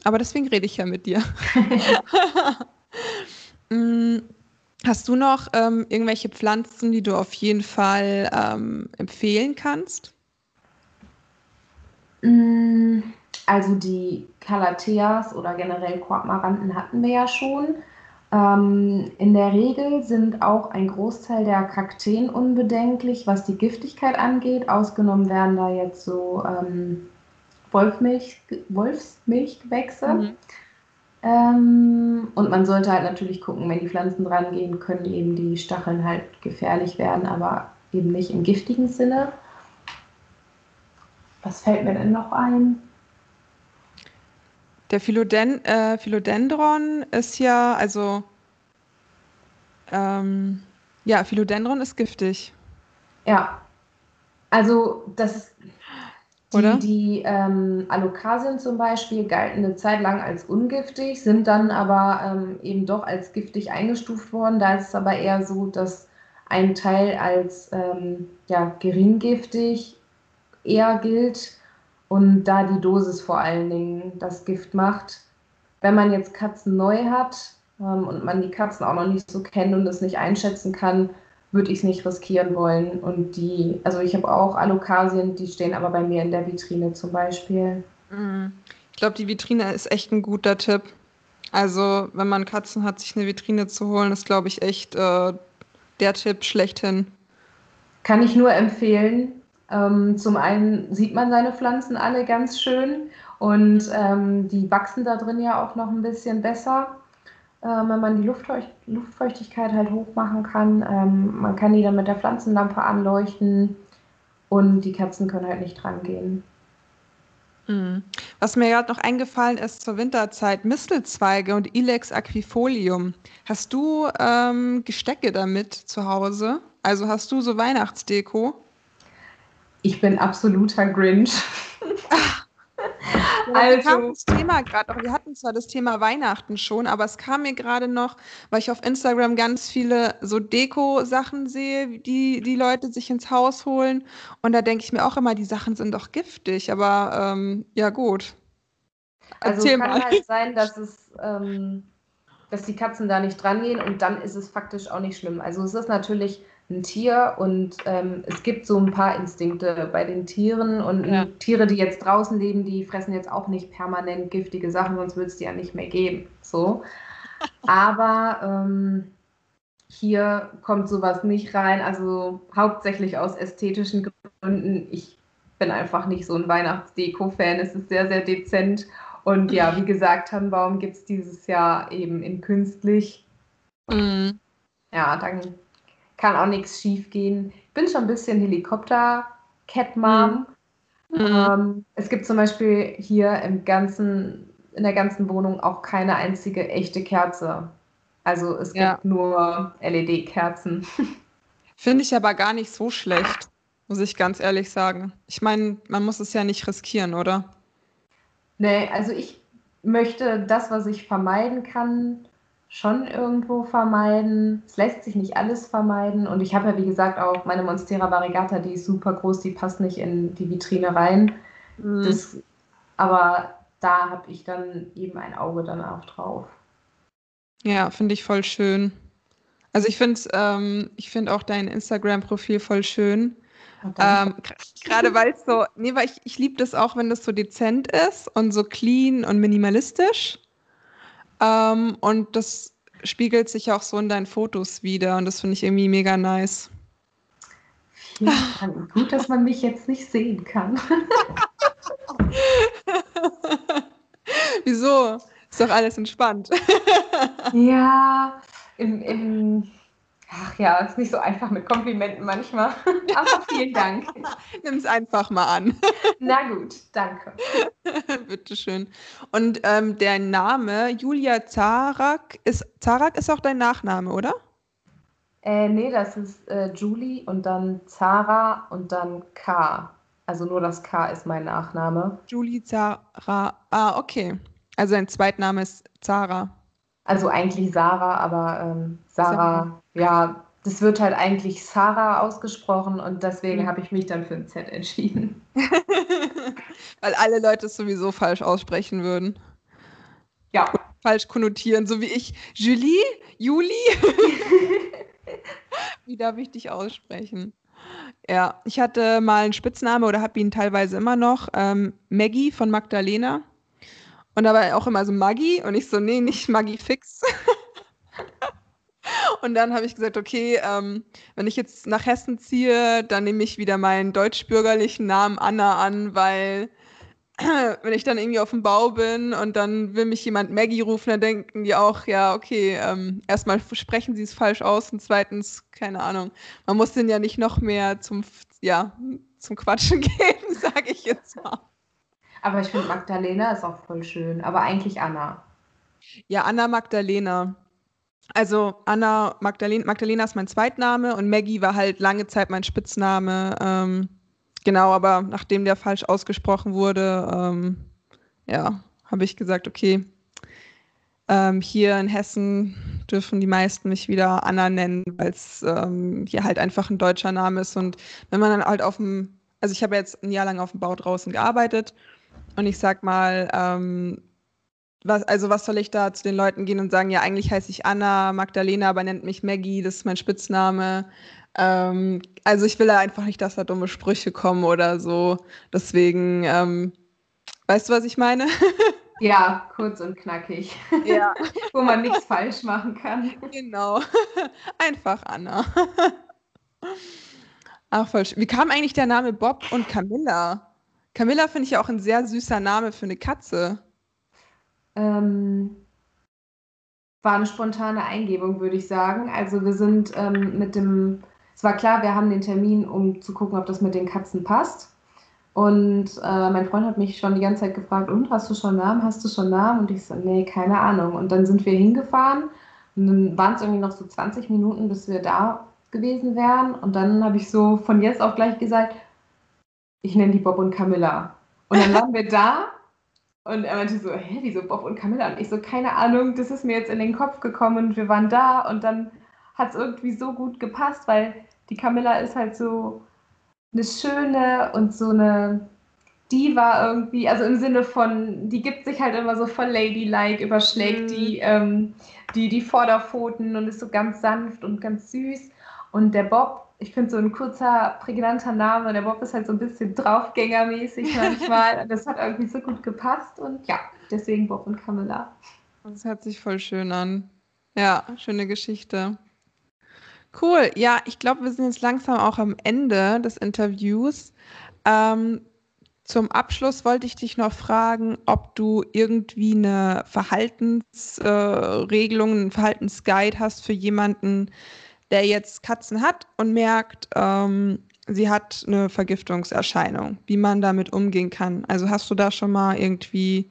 Aber deswegen rede ich ja mit dir. [LAUGHS] mm, hast du noch ähm, irgendwelche Pflanzen, die du auf jeden Fall ähm, empfehlen kannst? Mm, also die Calatheas oder generell Korkmaranten hatten wir ja schon. Ähm, in der Regel sind auch ein Großteil der Kakteen unbedenklich, was die Giftigkeit angeht. Ausgenommen werden da jetzt so ähm, Wolfmilch, Wolfsmilchgewächse. Mhm. Ähm, und man sollte halt natürlich gucken, wenn die Pflanzen dran gehen, können eben die Stacheln halt gefährlich werden, aber eben nicht im giftigen Sinne. Was fällt mir denn noch ein? Der Philodend äh, Philodendron ist ja, also, ähm, ja, Philodendron ist giftig. Ja, also das ist, die, die ähm, Alokasien zum Beispiel galten eine Zeit lang als ungiftig, sind dann aber ähm, eben doch als giftig eingestuft worden. Da ist es aber eher so, dass ein Teil als ähm, ja, geringgiftig eher gilt und da die Dosis vor allen Dingen das Gift macht. Wenn man jetzt Katzen neu hat ähm, und man die Katzen auch noch nicht so kennt und es nicht einschätzen kann, würde ich es nicht riskieren wollen. Und die, also ich habe auch Alokasien, die stehen aber bei mir in der Vitrine zum Beispiel. Mhm. Ich glaube, die Vitrine ist echt ein guter Tipp. Also, wenn man Katzen hat, sich eine Vitrine zu holen, ist, glaube ich, echt äh, der Tipp schlechthin. Kann ich nur empfehlen. Ähm, zum einen sieht man seine Pflanzen alle ganz schön und ähm, die wachsen da drin ja auch noch ein bisschen besser äh, wenn man die Luftfeucht Luftfeuchtigkeit halt hoch machen kann. Ähm, man kann die dann mit der Pflanzenlampe anleuchten und die Katzen können halt nicht dran gehen. Mhm. Was mir gerade noch eingefallen ist zur Winterzeit, Mistelzweige und Ilex aquifolium. Hast du ähm, Gestecke damit zu Hause? Also hast du so Weihnachtsdeko? Ich bin absoluter Grinch. [LAUGHS] also, kam das Thema gerade. Wir hatten zwar das Thema Weihnachten schon, aber es kam mir gerade noch, weil ich auf Instagram ganz viele so Deko-Sachen sehe, die die Leute sich ins Haus holen. Und da denke ich mir auch immer, die Sachen sind doch giftig. Aber ähm, ja, gut. Also Erzähl kann mal. halt sein, dass es. Ähm, dass die Katzen da nicht dran gehen und dann ist es faktisch auch nicht schlimm. Also es ist natürlich ein Tier und ähm, es gibt so ein paar Instinkte bei den Tieren und ja. Tiere, die jetzt draußen leben, die fressen jetzt auch nicht permanent giftige Sachen, sonst würde es die ja nicht mehr geben. So. [LAUGHS] Aber ähm, hier kommt sowas nicht rein, also hauptsächlich aus ästhetischen Gründen. Ich bin einfach nicht so ein Weihnachtsdeko-Fan, es ist sehr, sehr dezent. Und ja, wie gesagt, Tannenbaum gibt es dieses Jahr eben in künstlich. Mhm. Ja, dann kann auch nichts schief gehen. Ich bin schon ein bisschen Helikopter-Cat-Mom. Mhm. Ähm, es gibt zum Beispiel hier im ganzen, in der ganzen Wohnung auch keine einzige echte Kerze. Also es gibt ja. nur LED-Kerzen. [LAUGHS] Finde ich aber gar nicht so schlecht, muss ich ganz ehrlich sagen. Ich meine, man muss es ja nicht riskieren, oder? Nee, also ich möchte das, was ich vermeiden kann, schon irgendwo vermeiden. Es lässt sich nicht alles vermeiden. Und ich habe ja, wie gesagt, auch meine Monstera variegata, die ist super groß, die passt nicht in die Vitrine rein. Mhm. Das, aber da habe ich dann eben ein Auge dann auch drauf. Ja, finde ich voll schön. Also ich finde ähm, ich find auch dein Instagram-Profil voll schön. Ähm, Gerade weil es so, nee, weil ich, ich liebe das auch, wenn das so dezent ist und so clean und minimalistisch. Ähm, und das spiegelt sich auch so in deinen Fotos wieder und das finde ich irgendwie mega nice. Ja, gut, dass man mich jetzt nicht sehen kann. [LAUGHS] Wieso? Ist doch alles entspannt. ja, im, im Ach ja, ist nicht so einfach mit Komplimenten manchmal. [LAUGHS] Aber vielen Dank. Nimm es einfach mal an. [LAUGHS] Na gut, danke. [LAUGHS] Bitteschön. Und ähm, der Name Julia Zarak ist, Zarak ist auch dein Nachname, oder? Äh, nee, das ist äh, Julie und dann Zara und dann K. Also nur das K ist mein Nachname. Julie Zara. Ah, okay. Also dein Zweitname ist Zara. Also eigentlich Sarah, aber ähm, Sarah, ja, das wird halt eigentlich Sarah ausgesprochen und deswegen mhm. habe ich mich dann für ein Z entschieden. [LAUGHS] Weil alle Leute es sowieso falsch aussprechen würden. Ja. Oder falsch konnotieren, so wie ich. Julie? Juli? [LAUGHS] wie darf ich dich aussprechen? Ja, ich hatte mal einen Spitzname oder habe ihn teilweise immer noch. Ähm, Maggie von Magdalena. Und da war auch immer so Maggi und ich so, nee, nicht Maggi fix. [LAUGHS] und dann habe ich gesagt, okay, ähm, wenn ich jetzt nach Hessen ziehe, dann nehme ich wieder meinen deutschbürgerlichen Namen Anna an, weil [CLEARS THROAT] wenn ich dann irgendwie auf dem Bau bin und dann will mich jemand Maggie rufen, dann denken die auch, ja, okay, ähm, erstmal sprechen sie es falsch aus und zweitens, keine Ahnung, man muss den ja nicht noch mehr zum, ja, zum Quatschen [LAUGHS] geben, sage ich jetzt mal. Aber ich finde Magdalena ist auch voll schön. Aber eigentlich Anna. Ja, Anna Magdalena. Also Anna Magdalena, Magdalena ist mein Zweitname und Maggie war halt lange Zeit mein Spitzname. Ähm, genau, aber nachdem der falsch ausgesprochen wurde, ähm, ja, habe ich gesagt, okay, ähm, hier in Hessen dürfen die meisten mich wieder Anna nennen, weil es ähm, hier halt einfach ein deutscher Name ist. Und wenn man dann halt auf dem, also ich habe jetzt ein Jahr lang auf dem Bau draußen gearbeitet und ich sag mal, ähm, was, also was soll ich da zu den Leuten gehen und sagen, ja, eigentlich heiße ich Anna Magdalena, aber nennt mich Maggie, das ist mein Spitzname. Ähm, also ich will da einfach nicht, dass da dumme Sprüche kommen oder so. Deswegen, ähm, weißt du, was ich meine? [LAUGHS] Ja, kurz und knackig. Ja. [LAUGHS] Wo man nichts falsch machen kann. Genau. [LAUGHS] Einfach Anna. Ach, voll schön. Wie kam eigentlich der Name Bob und Camilla? Camilla finde ich ja auch ein sehr süßer Name für eine Katze. Ähm, war eine spontane Eingebung, würde ich sagen. Also wir sind ähm, mit dem, es war klar, wir haben den Termin, um zu gucken, ob das mit den Katzen passt. Und äh, mein Freund hat mich schon die ganze Zeit gefragt, und hast du schon Namen, hast du schon Namen? Und ich so, nee, keine Ahnung. Und dann sind wir hingefahren und dann waren es irgendwie noch so 20 Minuten, bis wir da gewesen wären. Und dann habe ich so von jetzt auf gleich gesagt, ich nenne die Bob und Camilla. Und dann waren wir da [LAUGHS] und er meinte so, hä, wieso Bob und Camilla? Und ich so, keine Ahnung, das ist mir jetzt in den Kopf gekommen und wir waren da und dann hat es irgendwie so gut gepasst, weil die Camilla ist halt so eine schöne und so eine Diva irgendwie, also im Sinne von, die gibt sich halt immer so voll ladylike, überschlägt mhm. die, ähm, die, die Vorderpfoten und ist so ganz sanft und ganz süß. Und der Bob ich finde so ein kurzer, prägnanter Name. Der Bob ist halt so ein bisschen draufgängermäßig manchmal. [LAUGHS] das hat irgendwie so gut gepasst und ja, deswegen Bob und Camilla. Das hört sich voll schön an. Ja, schöne Geschichte. Cool. Ja, ich glaube, wir sind jetzt langsam auch am Ende des Interviews. Ähm, zum Abschluss wollte ich dich noch fragen, ob du irgendwie eine Verhaltensregelung, äh, einen Verhaltensguide hast für jemanden, der jetzt Katzen hat und merkt, ähm, sie hat eine Vergiftungserscheinung, wie man damit umgehen kann. Also hast du da schon mal irgendwie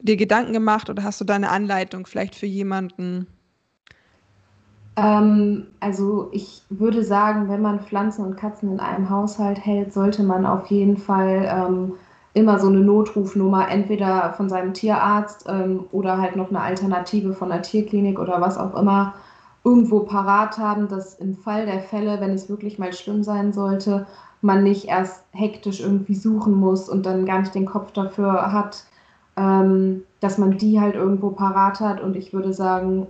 dir Gedanken gemacht oder hast du da eine Anleitung vielleicht für jemanden? Ähm, also ich würde sagen, wenn man Pflanzen und Katzen in einem Haushalt hält, sollte man auf jeden Fall ähm, immer so eine Notrufnummer, entweder von seinem Tierarzt ähm, oder halt noch eine Alternative von der Tierklinik oder was auch immer irgendwo parat haben, dass im Fall der Fälle, wenn es wirklich mal schlimm sein sollte, man nicht erst hektisch irgendwie suchen muss und dann gar nicht den Kopf dafür hat, ähm, dass man die halt irgendwo parat hat. Und ich würde sagen,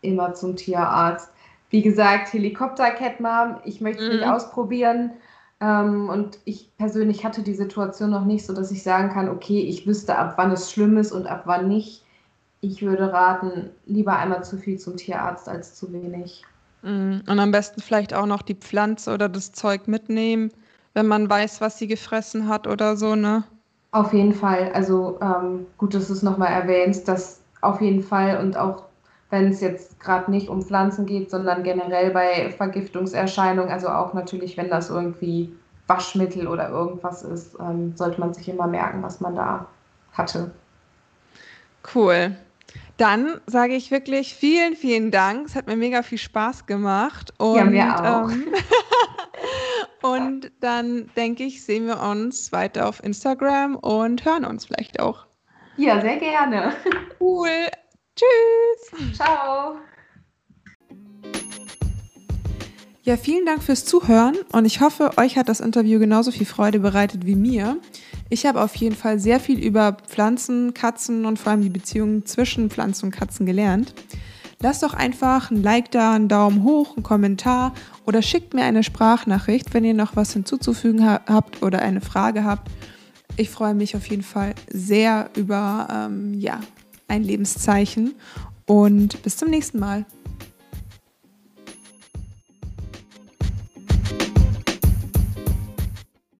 immer zum Tierarzt. Wie gesagt, Helikopter-Catmom, ich möchte es mhm. nicht ausprobieren. Ähm, und ich persönlich hatte die Situation noch nicht so, dass ich sagen kann, okay, ich wüsste, ab wann es schlimm ist und ab wann nicht. Ich würde raten, lieber einmal zu viel zum Tierarzt als zu wenig. Mm, und am besten vielleicht auch noch die Pflanze oder das Zeug mitnehmen, wenn man weiß, was sie gefressen hat oder so, ne? Auf jeden Fall. Also ähm, gut, dass du es nochmal erwähnst, dass auf jeden Fall und auch wenn es jetzt gerade nicht um Pflanzen geht, sondern generell bei Vergiftungserscheinungen, also auch natürlich, wenn das irgendwie Waschmittel oder irgendwas ist, ähm, sollte man sich immer merken, was man da hatte. Cool. Dann sage ich wirklich vielen, vielen Dank. Es hat mir mega viel Spaß gemacht. Und, ja, mir auch. Ähm, [LAUGHS] und dann denke ich, sehen wir uns weiter auf Instagram und hören uns vielleicht auch. Ja, sehr gerne. [LAUGHS] Cool. Tschüss. Ciao. Ja, vielen Dank fürs Zuhören und ich hoffe, euch hat das Interview genauso viel Freude bereitet wie mir. Ich habe auf jeden Fall sehr viel über Pflanzen, Katzen und vor allem die Beziehungen zwischen Pflanzen und Katzen gelernt. Lasst doch einfach ein Like da, einen Daumen hoch, einen Kommentar oder schickt mir eine Sprachnachricht, wenn ihr noch was hinzuzufügen habt oder eine Frage habt. Ich freue mich auf jeden Fall sehr über ähm, ja, ein Lebenszeichen und bis zum nächsten Mal.